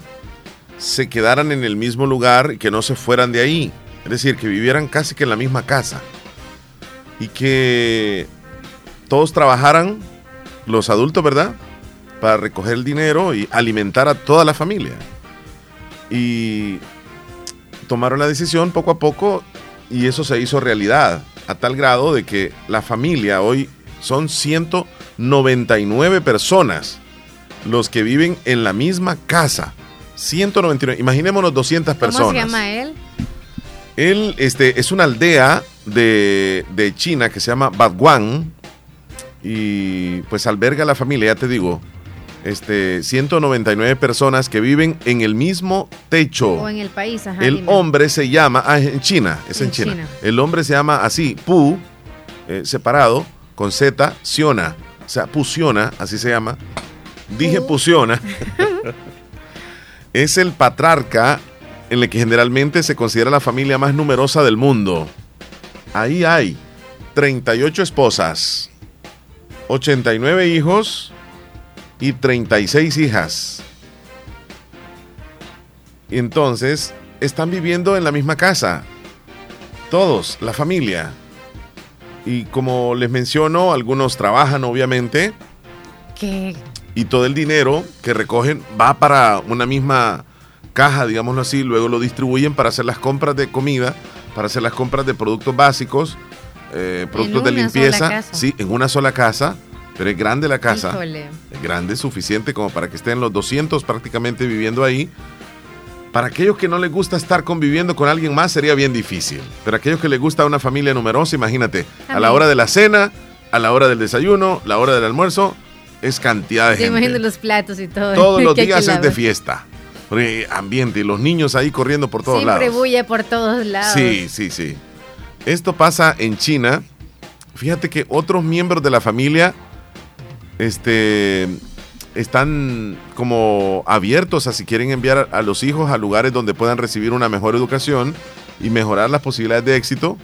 se quedaran en el mismo lugar y que no se fueran de ahí. Es decir, que vivieran casi que en la misma casa. Y que todos trabajaran, los adultos, ¿verdad? Para recoger el dinero y alimentar a toda la familia. Y tomaron la decisión poco a poco y eso se hizo realidad a tal grado de que la familia hoy son 199 personas los que viven en la misma casa. 199, imaginémonos 200 personas. ¿Cómo se llama él? Él este, es una aldea de, de China que se llama Badguan y pues alberga a la familia, ya te digo, este, 199 personas que viven en el mismo techo. O en el país, ajá, El hombre se llama, ah, en China, es en, China. El hombre se llama así, Pu, eh, separado, con Z, Siona, o sea, Pusiona, así se llama. Dije Pusiona. es el patriarca en el que generalmente se considera la familia más numerosa del mundo. Ahí hay 38 esposas, 89 hijos y 36 hijas. Entonces, están viviendo en la misma casa. Todos, la familia. Y como les menciono, algunos trabajan obviamente. ¿Qué? Y todo el dinero que recogen va para una misma caja, digámoslo así, luego lo distribuyen para hacer las compras de comida, para hacer las compras de productos básicos, eh, productos de limpieza, sí, en una sola casa, pero es grande la casa, es grande, suficiente como para que estén los 200 prácticamente viviendo ahí. Para aquellos que no les gusta estar conviviendo con alguien más sería bien difícil, pero aquellos que les gusta una familia numerosa, imagínate, a la hora de la cena, a la hora del desayuno, la hora del almuerzo, es cantidad de gente. imagino los platos y todo. Todos los días es de fiesta. Ambiente y los niños ahí corriendo por todos lados. Siempre bulle por todos lados. Sí, sí, sí. Esto pasa en China. Fíjate que otros miembros de la familia este, están como abiertos a si quieren enviar a los hijos a lugares donde puedan recibir una mejor educación y mejorar las posibilidades de éxito,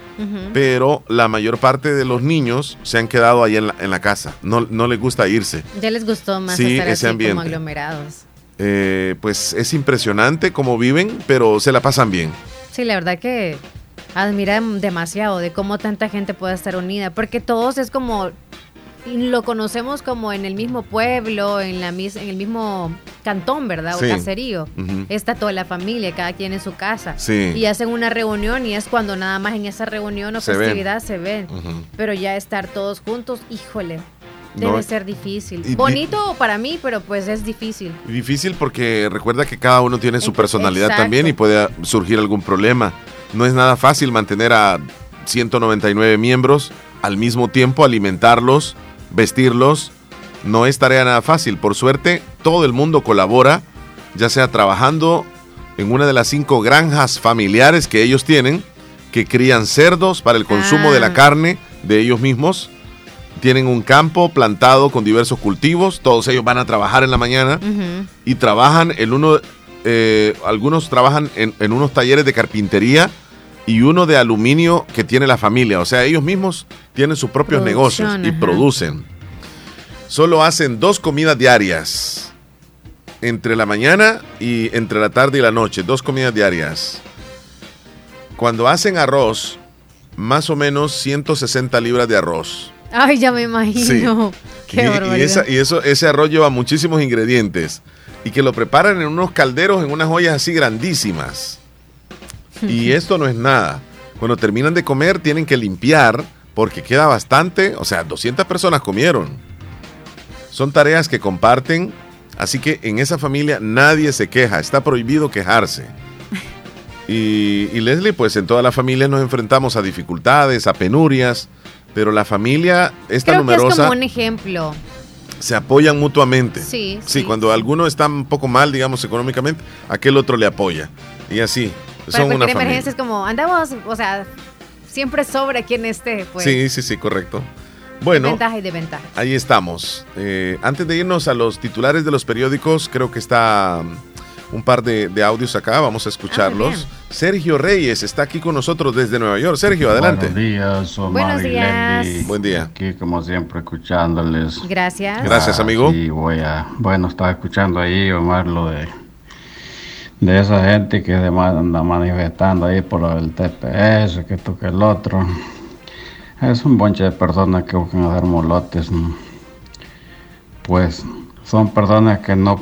pero la mayor parte de los niños se han quedado ahí en la, casa, no, no, les gusta irse. Ya les gustó más estar ese así como aglomerados. Eh, pues es impresionante cómo viven, pero se la pasan bien. Sí, la verdad que admira demasiado de cómo tanta gente puede estar unida, porque todos es como lo conocemos como en el mismo pueblo, en, la, en el mismo cantón, ¿verdad? O caserío. Está toda la familia, cada quien en su casa. Y hacen una reunión y es cuando nada más en esa reunión o festividad se ven. Pero ya estar todos juntos, híjole. Debe ser difícil. Bonito para mí, pero pues es difícil. Difícil porque recuerda que cada uno tiene su personalidad también y puede surgir algún problema. No es nada fácil mantener a 199 miembros al mismo tiempo, alimentarlos, vestirlos no es tarea nada fácil. Por suerte, todo el mundo colabora, ya sea trabajando en una de las cinco granjas familiares que ellos tienen, que crían cerdos para el consumo de la ah. carne de ellos mismos. Tienen un campo plantado con diversos cultivos, todos ellos van a trabajar en la mañana y trabajan en uno, eh, algunos trabajan en, unos talleres de carpintería y uno de aluminio que tiene la familia. O sea, ellos mismos tienen sus propios negocios y producen. Solo hacen dos comidas diarias. Entre la mañana y entre la tarde y la noche. Dos comidas diarias. Cuando hacen arroz, más o menos 160 libras de arroz. Ay, ya me imagino. Qué y, y, eso, ese arroz lleva muchísimos ingredientes. Y que lo preparan en unos calderos, en unas ollas así grandísimas. Y esto no es nada. Cuando terminan de comer, tienen que limpiar porque queda bastante. O sea, 200 personas comieron. Son tareas que comparten. Así que en esa familia nadie se queja. Está prohibido quejarse. Y, Leslie, pues en toda la familia nos enfrentamos a dificultades, a penurias. Pero la familia, esta Creo numerosa. Que es como un ejemplo se apoyan mutuamente. Sí, sí, sí. cuando alguno está un poco mal, digamos, económicamente, aquel otro le apoya. Y así. Para cualquier emergencia es como, andamos, o sea, siempre sobra quien esté. Pues. Sí, sí, sí, correcto. Bueno, ventaja y desventaja. Ahí estamos. Eh, antes de irnos a los titulares de los periódicos, creo que está un par de, audios acá, vamos a escucharlos. Ah, Sergio Reyes está aquí con nosotros desde Nueva York. Sergio, adelante. Buenos días, Omar Buenos días. Buen día. Aquí, como siempre, escuchándoles. Gracias. Gracias, amigo. Y voy a, bueno, estaba escuchando ahí, Omar, lo de de esa gente que se anda manifestando ahí por el TPS, que esto que el otro. Es un bonche de personas que buscan hacer molotes. Pues son personas que no,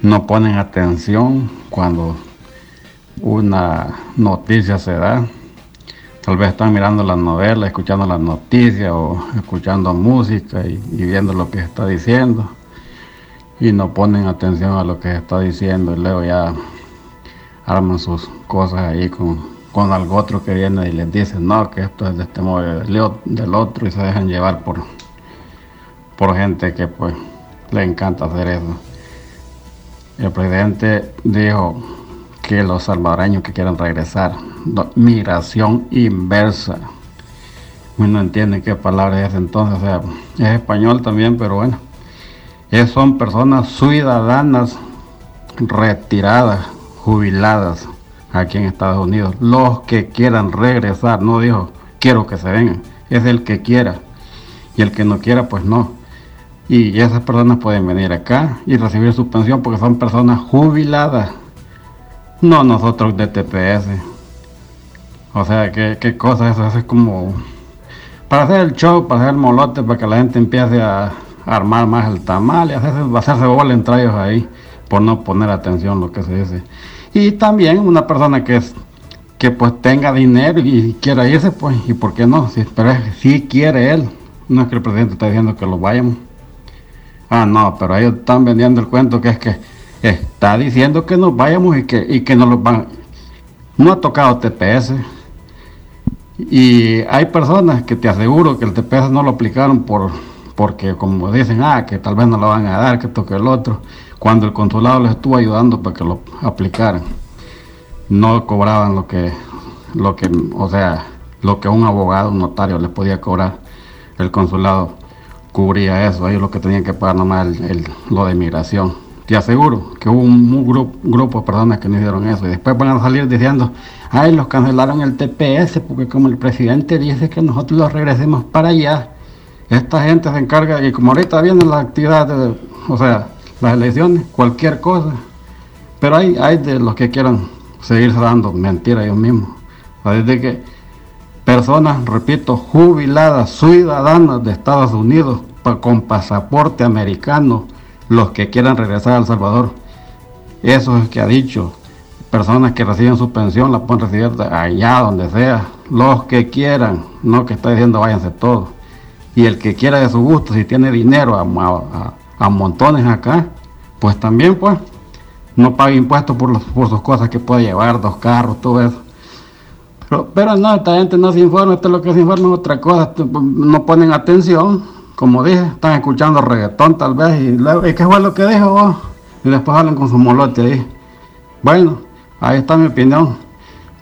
no ponen atención cuando una noticia se da. Tal vez están mirando las novelas, escuchando las noticias o escuchando música y, viendo lo que está diciendo y no ponen atención a lo que está diciendo y luego ya arman sus cosas ahí con, con algo otro que viene y les dice no, que esto es de este modo del otro y se dejan llevar por, por gente que pues le encanta hacer eso. El presidente dijo que los salvadoreños que quieran regresar, migración inversa. Uno entiende qué palabra es entonces, o sea, es español también, pero bueno son personas ciudadanas retiradas, jubiladas aquí en Estados Unidos. Los que quieran regresar, no dijo quiero que se vengan, es el que quiera. Y el que no quiera, pues no. Y esas personas pueden venir acá y recibir su pensión porque son personas jubiladas. No nosotros de TPS. O sea, ¿qué, qué cosa eso? Es como para hacer el show, para hacer el molote, para que la gente empiece a, armar más el tamal y hacerse, hacerse bola entre ellos ahí por no poner atención lo que se dice. Y también una persona que es que pues tenga dinero y quiera irse, pues, y por qué no, si, pero si quiere él, no es que el presidente está diciendo que lo vayamos. Ah, no, pero ellos están vendiendo el cuento que es que está diciendo que nos vayamos y que, y que nos lo van. No ha tocado TPS. Y hay personas que te aseguro que el TPS no lo aplicaron por porque como dicen, ah, que tal vez no lo van a dar, que toque el otro, cuando el consulado les estuvo ayudando para que lo aplicaran, no cobraban lo que, lo que, o sea, lo que un abogado, un notario les podía cobrar, el consulado cubría eso, ellos lo que tenían que pagar nomás el, lo de migración. Te aseguro que hubo un, grupo, grupo de personas que no hicieron eso y después van a salir diciendo, ay, los cancelaron el TPS porque como el presidente dice que nosotros los regresemos para allá, esta gente se encarga, y como ahorita vienen las actividades, o sea, las elecciones, cualquier cosa, pero hay, hay de los que quieran seguir dando mentiras ellos mismos. Desde que personas, repito, jubiladas, ciudadanas de Estados Unidos, con pasaporte americano, los que quieran regresar a El Salvador. Eso es que ha dicho. Personas que reciben su pensión la pueden recibir allá donde sea. Los que quieran, no que está diciendo váyanse todos y el que quiera de su gusto, si tiene dinero a, montones acá, pues también pues no paga impuestos por, por sus cosas que puede llevar, dos carros, todo eso. Pero, no, esta gente no se informa, esto es lo que se informa es otra cosa, no ponen atención, como dije, están escuchando reggaetón tal vez, y, luego, ¿y qué fue lo que dijo Y después hablan con su molote ahí. Bueno, ahí está mi opinión,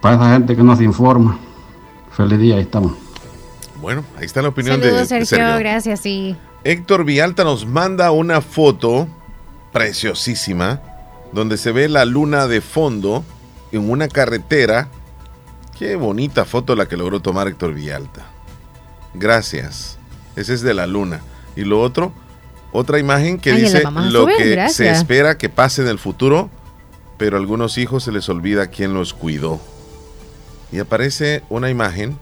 para esa gente que no se informa. Feliz día, ahí estamos. Bueno, ahí está la opinión de, Sergio. Gracias, sí. Héctor Vialta nos manda una foto preciosísima donde se ve la luna de fondo en una carretera. Qué bonita foto la que logró tomar Héctor Vialta. Gracias. Ese es de la luna. Y lo otro, otra imagen que dice lo que se espera que pase en el futuro, pero a algunos hijos se les olvida quién los cuidó. Y aparece una imagen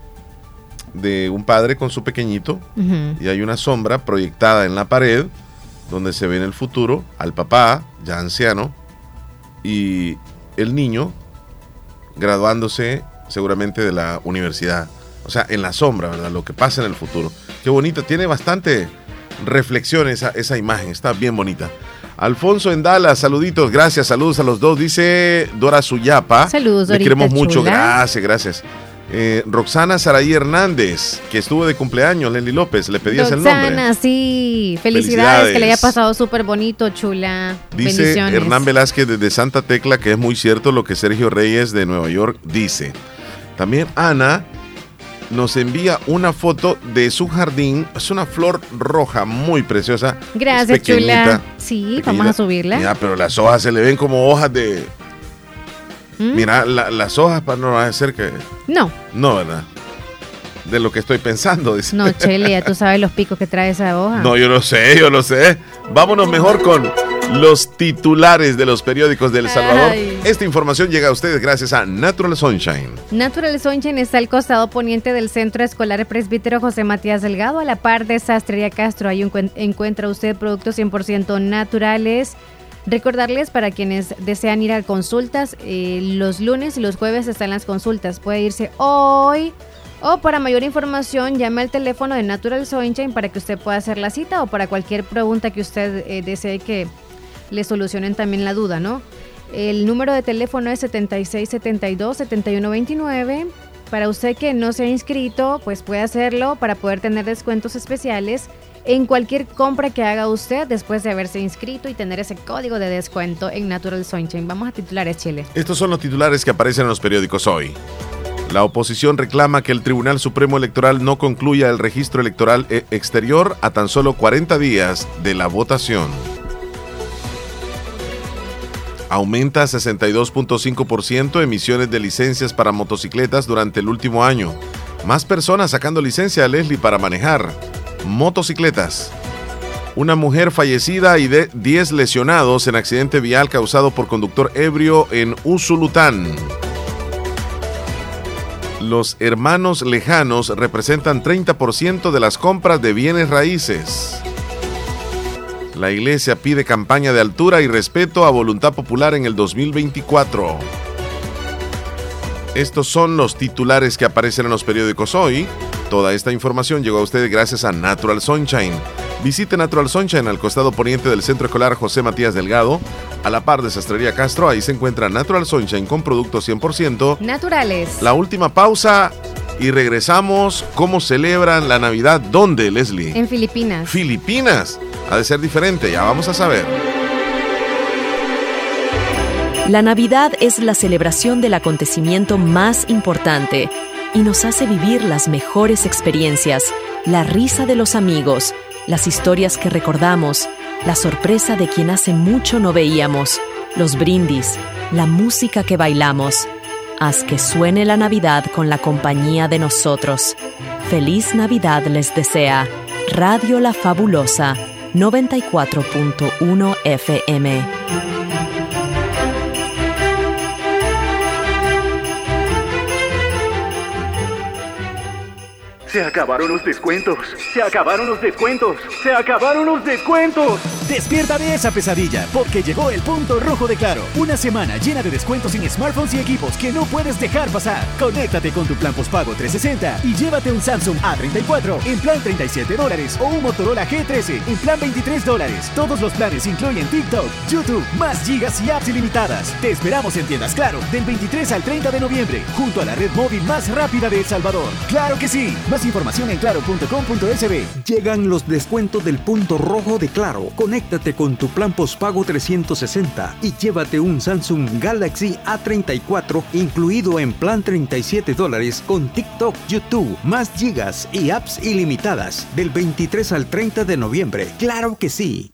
de un padre con su pequeñito y hay una sombra proyectada en la pared donde se ve en el futuro al papá, ya anciano, y el niño graduándose seguramente de la universidad. O sea, en la sombra, ¿verdad? Lo que pasa en el futuro. Qué bonito, tiene bastante reflexión esa, esa imagen, está bien bonita. Alfonso Endala, saluditos, gracias, saludos a los dos, dice Dora Suyapa. Saludos, Le queremos mucho, gracias, gracias. Eh, Roxana Saraí Hernández, que estuvo de cumpleaños, Lenny López, le pedías el nombre. Roxana, sí. Felicidades, que le haya pasado súper bonito, chula. Dice Hernán Velázquez desde Santa Tecla que es muy cierto lo que Sergio Reyes de Nueva York dice. También Ana nos envía una foto de su jardín. Es una flor roja muy preciosa. Gracias, chula. Sí, vamos a subirla. Ya, pero las hojas se le ven como hojas de, ¿Mm? Mira, las hojas para no hacer que. No. No, ¿verdad? De lo que estoy pensando. Dice. No, Chelia, tú sabes los picos que trae esa hoja. No, yo lo sé, yo lo sé. Vámonos mejor con los titulares de los periódicos de El Salvador. Esta información llega a ustedes gracias a Natural Sunshine. Natural Sunshine está al costado poniente del Centro Escolar Presbítero José Matías Delgado, a la par de Sastrería Castro. Ahí encuentra usted productos 100% naturales. Recordarles para quienes desean ir a consultas, eh, los lunes y los jueves están las consultas. Puede irse hoy o para mayor información, llame al teléfono de Natural Sunshine para que usted pueda hacer la cita o para cualquier pregunta que usted eh, desee que le solucionen también la duda, ¿no? El número de teléfono es 7672-7129. Para usted que no se ha inscrito, pues puede hacerlo para poder tener descuentos especiales en cualquier compra que haga usted después de haberse inscrito y tener ese código de descuento en Natural Sunshine. Vamos a titulares, Chile. Estos son los titulares que aparecen en los periódicos hoy. La oposición reclama que el Tribunal Supremo Electoral no concluya el registro electoral e- exterior a tan solo 40 días de la votación. Aumenta 62.5% emisiones de licencias para motocicletas durante el último año. Más personas sacando licencia a Leslie para manejar motocicletas. Una mujer fallecida y de 10 lesionados en accidente vial causado por conductor ebrio en Usulután los hermanos lejanos representan 30% de las compras de bienes raíces. La iglesia pide campaña de altura y respeto a voluntad popular en el 2024. Estos son los titulares que aparecen en los periódicos hoy. Toda esta información llegó a ustedes gracias a Natural Sunshine Visite Natural Sunshine al costado poniente del Centro Escolar José Matías Delgado. A la par de Sastrería Castro, ahí se encuentra Natural Sunshine con productos 100% naturales. La última pausa y regresamos. ¿Cómo celebran la Navidad? ¿Dónde, Leslie? En Filipinas. Filipinas. Ha de ser diferente, ya vamos a saber. La Navidad es la celebración del acontecimiento más importante y nos hace vivir las mejores experiencias, la risa de los amigos, las historias que recordamos, la sorpresa de quien hace mucho no veíamos, los brindis, la música que bailamos. Haz que suene la Navidad con la compañía de nosotros. Feliz Navidad les desea Radio La Fabulosa 94.1 FM. Se acabaron los descuentos. Se acabaron los descuentos. Se acabaron los descuentos. Despierta de esa pesadilla, porque llegó el punto rojo de Claro. Una semana llena de descuentos en smartphones y equipos que no puedes dejar pasar. Conéctate con tu plan postpago 360 y llévate un Samsung A34 en plan 37 dólares o un Motorola G13 en plan 23 dólares. Todos los planes incluyen TikTok, YouTube, más gigas y apps ilimitadas. Te esperamos en tiendas Claro del 23 al 30 de noviembre, junto a la red móvil más rápida de El Salvador. ¡Claro que sí! Más información en claro.com.sb. Llegan los descuentos del punto rojo de Claro. Conéctate con tu plan postpago 360 y llévate un Samsung Galaxy A34 incluido en plan 37 dólares con TikTok, YouTube, más gigas y apps ilimitadas del 23 al 30 de noviembre. Claro que sí.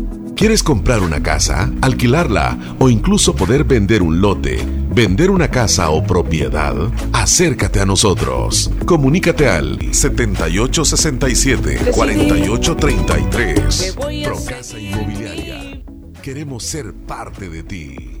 ¿Quieres comprar una casa, alquilarla o incluso poder vender un lote, vender una casa o propiedad? Acércate a nosotros. Comunícate al 7867-4833. Procasa Inmobiliaria. queremos ser parte de ti.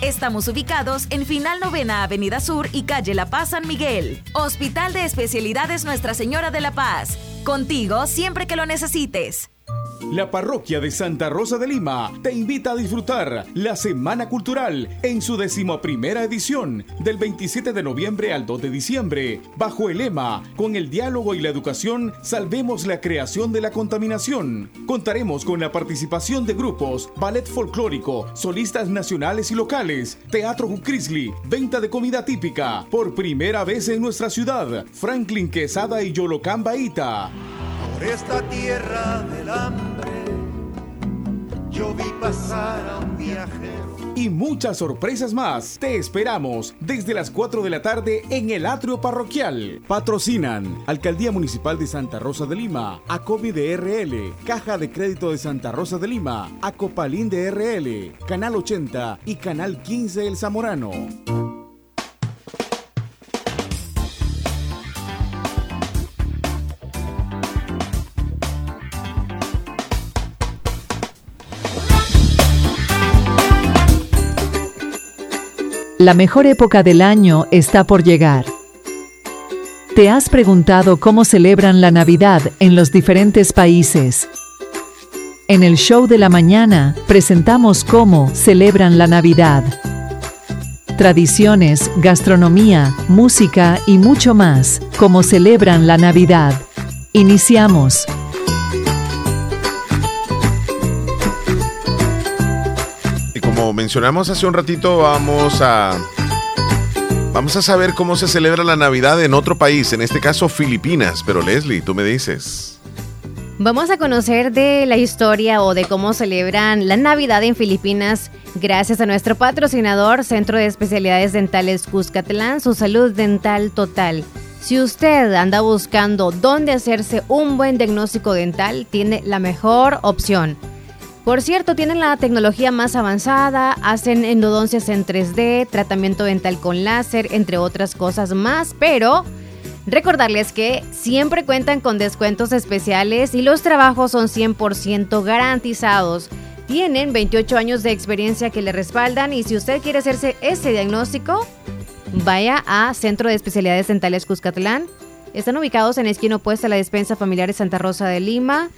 Estamos ubicados en Final Novena Avenida Sur y Calle La Paz San Miguel. Hospital de Especialidades Nuestra Señora de la Paz. Contigo siempre que lo necesites. La parroquia de Santa Rosa de Lima te invita a disfrutar la Semana Cultural en su decimoprimera edición del 27 de noviembre al 2 de diciembre, bajo el lema Con el diálogo y la educación salvemos la creación de la contaminación. Contaremos con la participación de grupos, ballet folclórico, solistas nacionales y locales, teatro Jucrisli, venta de comida típica, por primera vez en nuestra ciudad, Franklin Quesada y Yolocán Baita. Por esta tierra del hambre, yo vi pasar a un viajero. Y muchas sorpresas más. Te esperamos desde las 4 de la tarde en el atrio parroquial. Patrocinan Alcaldía Municipal de Santa Rosa de Lima, ACOBI de RL, Caja de Crédito de Santa Rosa de Lima, Acopalín de RL, Canal 80 y Canal 15 El Zamorano. La mejor época del año está por llegar. ¿Te has preguntado cómo celebran la Navidad en los diferentes países? En el show de la mañana presentamos cómo celebran la Navidad. Tradiciones, gastronomía, música y mucho más, cómo celebran la Navidad. Iniciamos. Mencionamos hace un ratito, vamos a vamos a saber cómo se celebra la Navidad en otro país, en este caso Filipinas. Pero Leslie, tú me dices. Vamos a conocer de la historia o de cómo celebran la Navidad en Filipinas gracias a nuestro patrocinador Centro de Especialidades Dentales Cuscatlán, su salud dental total. Si usted anda buscando dónde hacerse un buen diagnóstico dental, tiene la mejor opción. Por cierto, tienen la tecnología más avanzada, hacen endodoncias en 3D, tratamiento dental con láser, entre otras cosas más, pero recordarles que siempre cuentan con descuentos especiales y los trabajos son 100% garantizados. Tienen 28 años de experiencia que le respaldan y si usted quiere hacerse ese diagnóstico, vaya a Centro de Especialidades Dentales Cuscatlán. Están ubicados en esquina opuesta a la despensa familiar de Santa Rosa de Lima.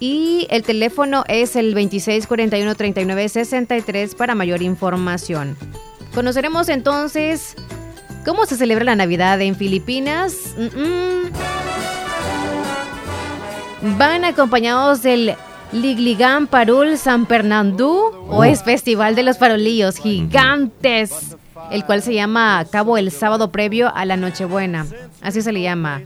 Y el teléfono es el 2641-3963 para mayor información. Conoceremos entonces cómo se celebra la Navidad en Filipinas. Van acompañados del Ligligan Parul San Fernandú o es Festival de los Farolillos Gigantes, el cual se llama Cabo el sábado previo a la Nochebuena. Así se le llama.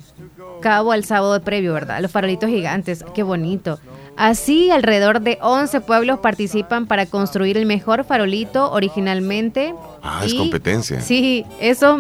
Cabo al sábado previo, ¿verdad? Los farolitos gigantes, qué bonito. Así, alrededor de 11 pueblos participan para construir el mejor farolito originalmente. Ah, es competencia. Sí, eso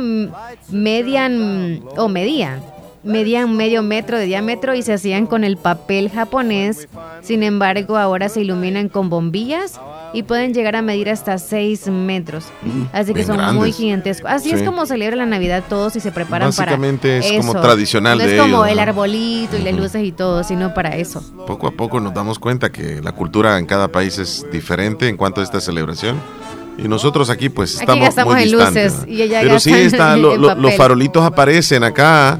median o medían medían medio metro de diámetro y se hacían con el papel japonés. Sin embargo, ahora se iluminan con bombillas y pueden llegar a medir hasta 6 metros. Mm, Así que son muy gigantescos. Así es como celebra la Navidad todos y se preparan para Básicamente es como tradicional no de es como ellos, el ¿no? arbolito y las luces y todo, sino para eso. Poco a poco nos damos cuenta que la cultura en cada país es diferente en cuanto a esta celebración. Y nosotros aquí pues Aquí estamos gastamos muy en distantes. luces ¿no? y allá Pero sí está, lo- lo- los farolitos aparecen acá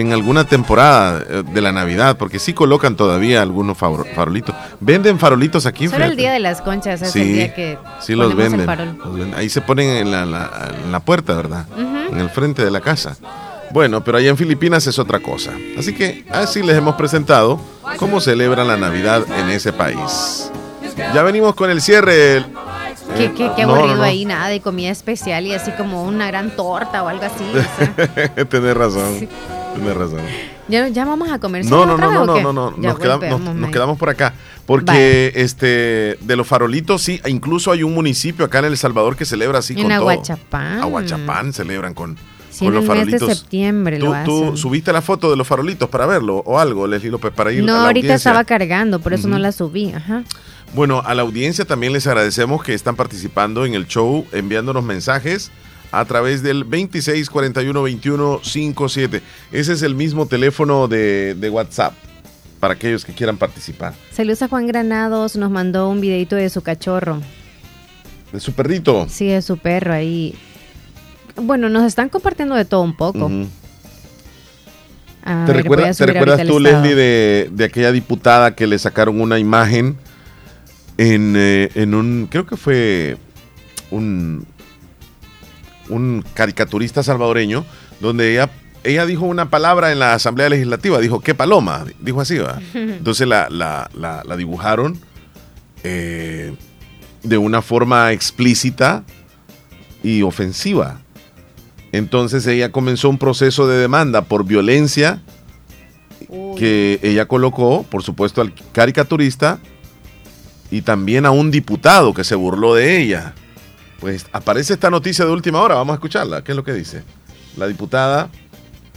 en alguna temporada eh, de la Navidad, porque sí colocan todavía algunos faro- farolitos. Venden farolitos aquí. Solo el fíjate. día de las conchas es Sí, el día que sí los el venden, los venden. Ahí se ponen en la, la- en la puerta, ¿verdad? Ujú. En el frente de la casa. Bueno, pero allá en Filipinas es otra cosa. Así que así les hemos presentado cómo celebran la Navidad en ese país. Ya venimos con el cierre. Qué, Eh, qué- qué no, aburrido no, no. ahí, nada de comida especial y así como una gran torta o algo así. o sea. Tienes razón. Tienes razón. Ya, ya vamos a comer. No, no, no, no, no, no, no, nos, quedamos, nos, quedamos por acá. Porque este de los farolitos, sí, incluso hay un municipio acá en El Salvador que celebra así en con Aguachapán. todo. Aguachapán celebran con, Sí, con en los el mes farolitos. de septiembre ¿Tú, lo tú subiste la foto de los farolitos para verlo o algo, Leslie López, para ir No, a la ahorita audiencia? estaba cargando, por eso no la subí. Ajá. Bueno, a la audiencia también les agradecemos que están participando en el show, enviándonos mensajes a través del 26 41 21 57. Ese es el mismo teléfono de, de WhatsApp para aquellos que quieran participar. Saludos a Juan Granados, nos mandó un videito de su cachorro. De su perrito. Sí, de su perro ahí. Bueno, nos están compartiendo de todo un poco. A ¿Te, ver, ¿te recuerdas tú. Leslie, de, de aquella diputada que le sacaron una imagen en, eh, en un, creo que fue un, un caricaturista salvadoreño, donde ella, ella dijo una palabra en la Asamblea Legislativa, dijo, ¿qué paloma? Dijo así, ¿va? Entonces la, la- la- la dibujaron eh, de una forma explícita y ofensiva. Entonces ella comenzó un proceso de demanda por violencia que ella colocó, por supuesto, al caricaturista y también a un diputado que se burló de ella. Pues aparece esta noticia de última hora, vamos a escucharla. ¿Qué es lo que dice? La diputada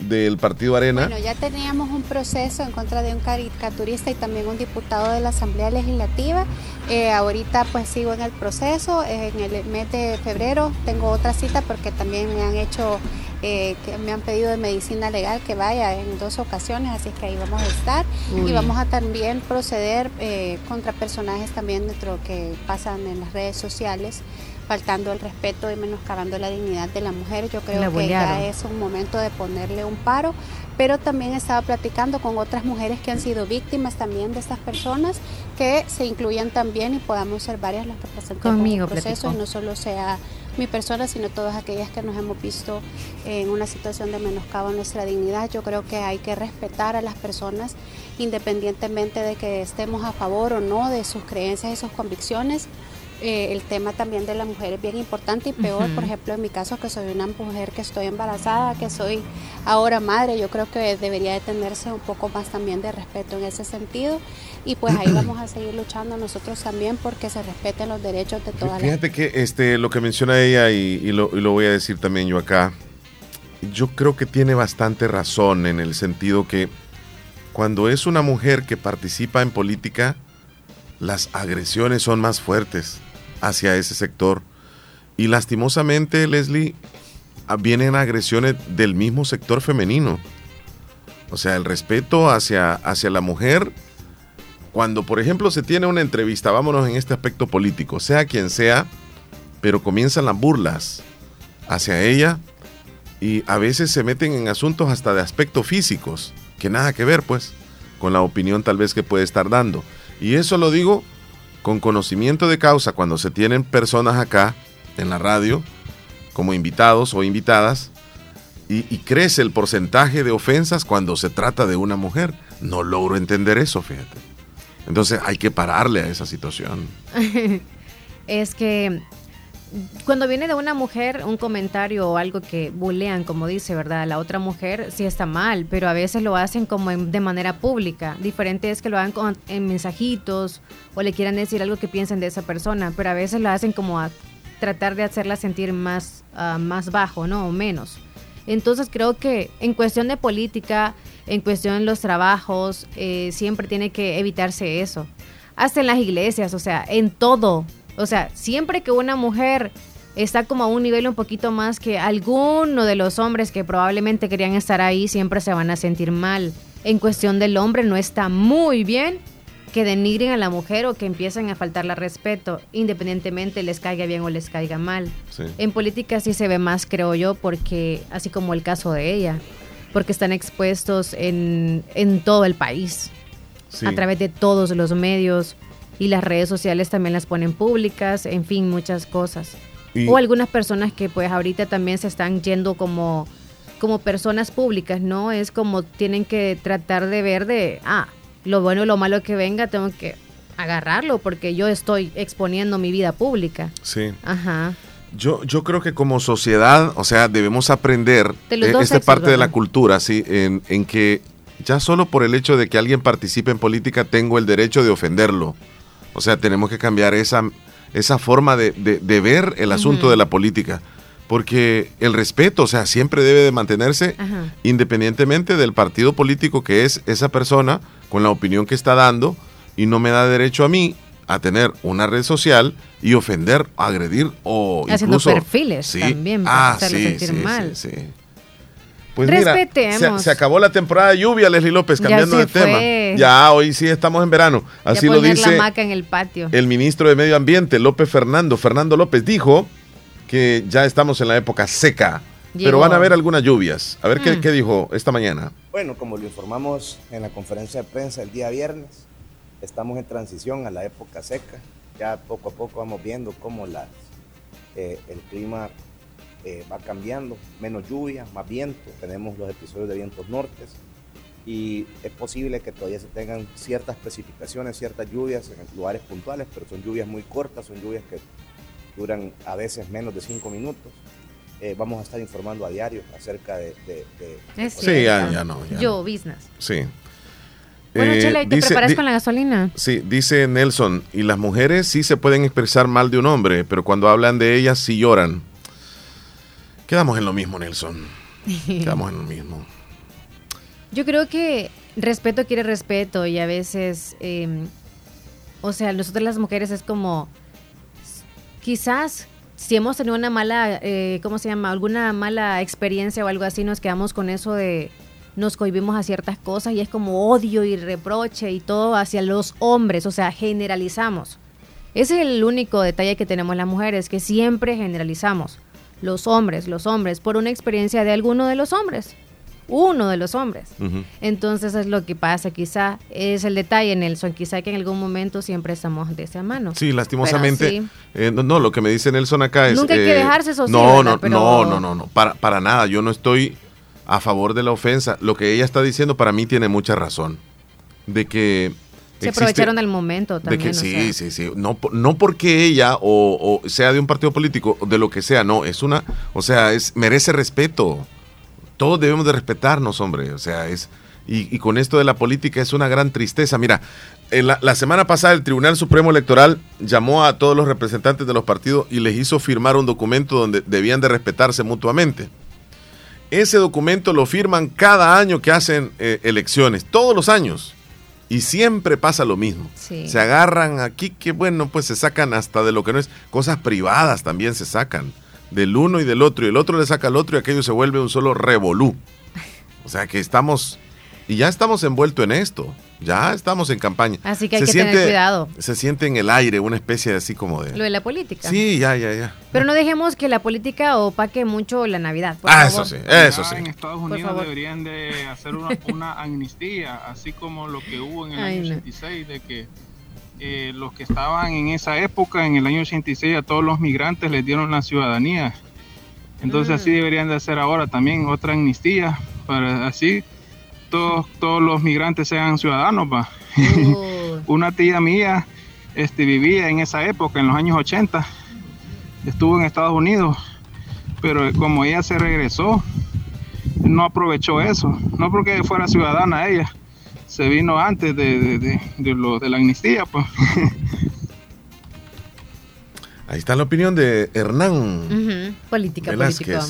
del Partido Arena. Bueno, ya teníamos un proceso en contra de un caricaturista y también un diputado de la Asamblea Legislativa. Eh, ahorita pues sigo en el proceso. En el mes de febrero tengo otra cita porque también me han hecho, eh, que me han pedido de medicina legal que vaya en dos ocasiones, así que ahí vamos a estar. Uy. Y vamos a también proceder eh, contra personajes también dentro que pasan en las redes sociales faltando el respeto y menoscabando la dignidad de la mujer. Yo creo que ya es un momento de ponerle un paro, pero también estaba platicando con otras mujeres que han sido víctimas también de estas personas, que se incluyan también y podamos ser varias las que presentemos Conmigo el proceso platicó. y no solo sea mi persona, sino todas aquellas que nos hemos visto en una situación de menoscabo a nuestra dignidad. Yo creo que hay que respetar a las personas independientemente de que estemos a favor o no de sus creencias y sus convicciones. Eh, el tema también de la mujer es bien importante y peor, por ejemplo, en mi caso que soy una mujer que estoy embarazada, que soy ahora madre, yo creo que debería de tenerse un poco más también de respeto en ese sentido. Y pues ahí vamos a seguir luchando nosotros también porque se respeten los derechos de todas las Fíjate que este, lo que menciona ella y, y lo, y lo voy a decir también yo acá, yo creo que tiene bastante razón en el sentido que cuando es una mujer que participa en política, las agresiones son más fuertes hacia ese sector. Y lastimosamente, Leslie, ah, vienen agresiones del mismo sector femenino. O sea, el respeto hacia, hacia la mujer cuando, por ejemplo, se tiene una entrevista, vámonos en este aspecto político, sea quien sea, pero comienzan las burlas hacia ella y a veces se meten en asuntos hasta de aspectos físicos, que nada que ver, pues, con la opinión tal vez que puede estar dando. Y eso lo digo con conocimiento de causa cuando se tienen personas acá en la radio como invitados o invitadas y, crece el porcentaje de ofensas cuando se trata de una mujer. No logro entender eso, fíjate. Entonces hay que pararle a esa situación. es que cuando viene de una mujer un comentario o algo que bulean, como dice, ¿verdad? La otra mujer sí está mal, pero a veces lo hacen como de manera pública. Diferente es que lo hagan en mensajitos o le quieran decir algo que piensen de esa persona, pero a veces lo hacen como a tratar de hacerla sentir más, ah, más bajo, ¿no? O menos. Entonces creo que en cuestión de política, en cuestión de los trabajos, eh, siempre tiene que evitarse eso. Hasta en las iglesias, o sea, en todo. O sea, siempre que una mujer está como a un nivel un poquito más que alguno de los hombres que probablemente querían estar ahí, siempre se van a sentir mal. En cuestión del hombre no está muy bien que denigren a la mujer o que empiecen a faltarle respeto, independientemente les caiga bien o les caiga mal. Sí. En política sí se ve más, creo yo, porque así como el caso de ella, porque están expuestos en, en todo el país, Sí. a través de todos los medios y las redes sociales también las ponen públicas, en fin, muchas cosas. Y- O algunas personas que pues ahorita también se están yendo como, como personas públicas, ¿no? Es como tienen que tratar de ver de, ah, lo bueno y lo malo que venga, tengo que agarrarlo porque yo estoy exponiendo mi vida pública. Sí. Ajá. Yo, yo creo que como sociedad, o sea, debemos aprender, De eh, esta sexos, parte de la cultura, sí, en, en que ya solo por el hecho de que alguien participe en política tengo el derecho de ofenderlo. O sea, tenemos que cambiar esa, esa forma de, de, ver el asunto de la política. Porque el respeto, o sea, siempre debe de mantenerse independientemente del partido político que es esa persona, con la opinión que está dando, y no me da derecho a mí a tener una red social y ofender, agredir o Haciendo perfiles también para ah, hacerle sentir mal. Pues Respetemos. se, acabó la temporada de lluvia, Leslie López, cambiando de tema. Ya, hoy sí estamos en verano. Así lo dice en el, patio. el ministro de Medio Ambiente, López Fernando. Fernando López dijo que ya estamos en la época seca, pero van a haber algunas lluvias. A ver qué, mm. qué dijo esta mañana. Bueno, como lo informamos en la conferencia de prensa el día viernes, estamos en transición a la época seca. Ya poco a poco vamos viendo cómo las, eh, el clima eh, va cambiando, menos lluvia, más viento, tenemos los episodios de vientos nortes y es posible que todavía se tengan ciertas precipitaciones, ciertas lluvias en lugares puntuales, pero son lluvias muy cortas, son lluvias que duran a veces menos de cinco minutos. Eh, vamos a estar informando a diario acerca de... sí, ya, no. Yo, business. Sí. Bueno, eh, Chela, ¿y te preparas con la gasolina? Sí, dice Nelson, y las mujeres sí se pueden expresar mal de un hombre, pero cuando hablan de ellas sí lloran. Quedamos en lo mismo, Nelson. Quedamos en lo mismo. Yo creo que respeto quiere respeto y a veces, em, o sea, nosotros las mujeres es como, quizás si hemos tenido una mala, eh, ¿cómo se llama? Alguna mala experiencia o algo así, nos quedamos con eso de, nos cohibimos a ciertas cosas y es como odio y reproche y todo hacia los hombres, o sea, generalizamos. Ese es el único detalle que tenemos las mujeres, que siempre generalizamos los hombres, los hombres, por una experiencia de alguno de los hombres. Uno de los hombres. Entonces es lo que pasa, quizá es el detalle, Nelson, quizá que en algún momento siempre estamos de esa mano. Sí, lastimosamente. Eh, no, lo que me dice Nelson acá es... Nunca hay que eh, dejarse eso. No, no, no, no, no, no, para, para nada. Yo no estoy a favor de la ofensa. Lo que ella está diciendo para mí tiene mucha razón. De que se aprovecharon del momento también. sí, sí, sí. No, no porque ella o, sea de un partido político, de lo que sea, no. Es una, o sea, es merece respeto. Todos debemos de respetarnos, hombre. O sea, es... Y, con esto de la política es una gran tristeza. Mira, la, la, semana pasada el Tribunal Supremo Electoral llamó a todos los representantes de los partidos y les hizo firmar un documento donde debían de respetarse mutuamente. Ese documento lo firman cada año que hacen eh, elecciones, todos los años. Y siempre pasa lo mismo. Se agarran aquí, que bueno, pues se sacan hasta de lo que no es. Cosas privadas también se sacan. Del uno y del otro. Y el otro le saca al otro y aquello se vuelve un solo revolú. O sea que estamos. Y ya estamos envueltos en esto. Ya estamos en campaña. Así que hay que tener cuidado. Se siente en el aire una especie de así como de... Lo de la política. Sí, ya, ya, ya. Pero no dejemos que la política opaque mucho la Navidad. ah, eso sí, eso sí. En Estados Unidos deberían de hacer una, amnistía, así como lo que hubo en el año 86, de que eh, los que estaban en esa época, en el año 86, a todos los migrantes les dieron la ciudadanía. Entonces así mm. deberían de hacer ahora también otra amnistía, para así todos, todos los migrantes sean ciudadanos. Va. Una tía mía este, vivía en esa época, en los años 80, estuvo en Estados Unidos, pero como ella se regresó, no aprovechó eso, no porque fuera ciudadana ella, se vino antes de, de, lo, de la amnistía. Pues. Ahí está la opinión de Hernán. Política, política.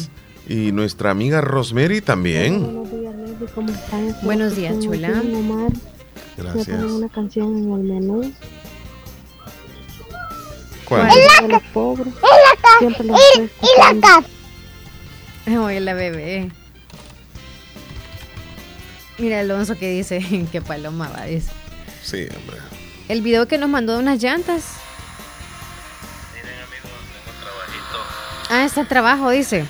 Y nuestra amiga Rosemary también. Buenos días, chula. Gracias. una canción en el menú. ¿Cuál? El la pobre. Siempre lo y la Oye, la bebé. Mira Alonso que dice que paloma va, dice. Sí, hombre. El video que nos mandó de unas llantas. Miren amigos, tengo trabajito. Ah, está trabajo, dice.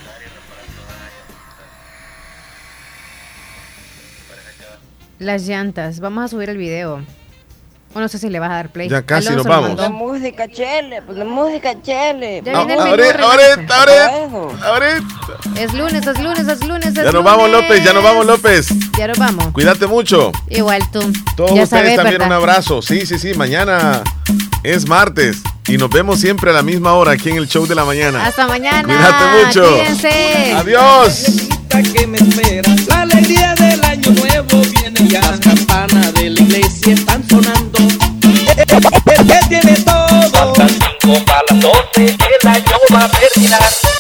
Las llantas. Vamos a subir el video. O no sé si le vas a dar play. Ya casi nos vamos. La música chele, pues la música chele. Ya viene el ahorita, ahorita, ahorita, ahorita. Es lunes, es lunes, es lunes, Ya nos vamos, López, ya nos vamos, López. Ya nos vamos. Cuídate mucho. Igual tú. Todos ustedes también un abrazo. Sí, sí, sí. Mañana es martes. Y nos vemos siempre a la misma hora aquí en el show de la mañana. Hasta mañana. Cuídate mucho. Cuídense. Adiós. Las campanas de la iglesia están sonando. El que tiene todo. Faltan cinco para las doce, el año va a terminar.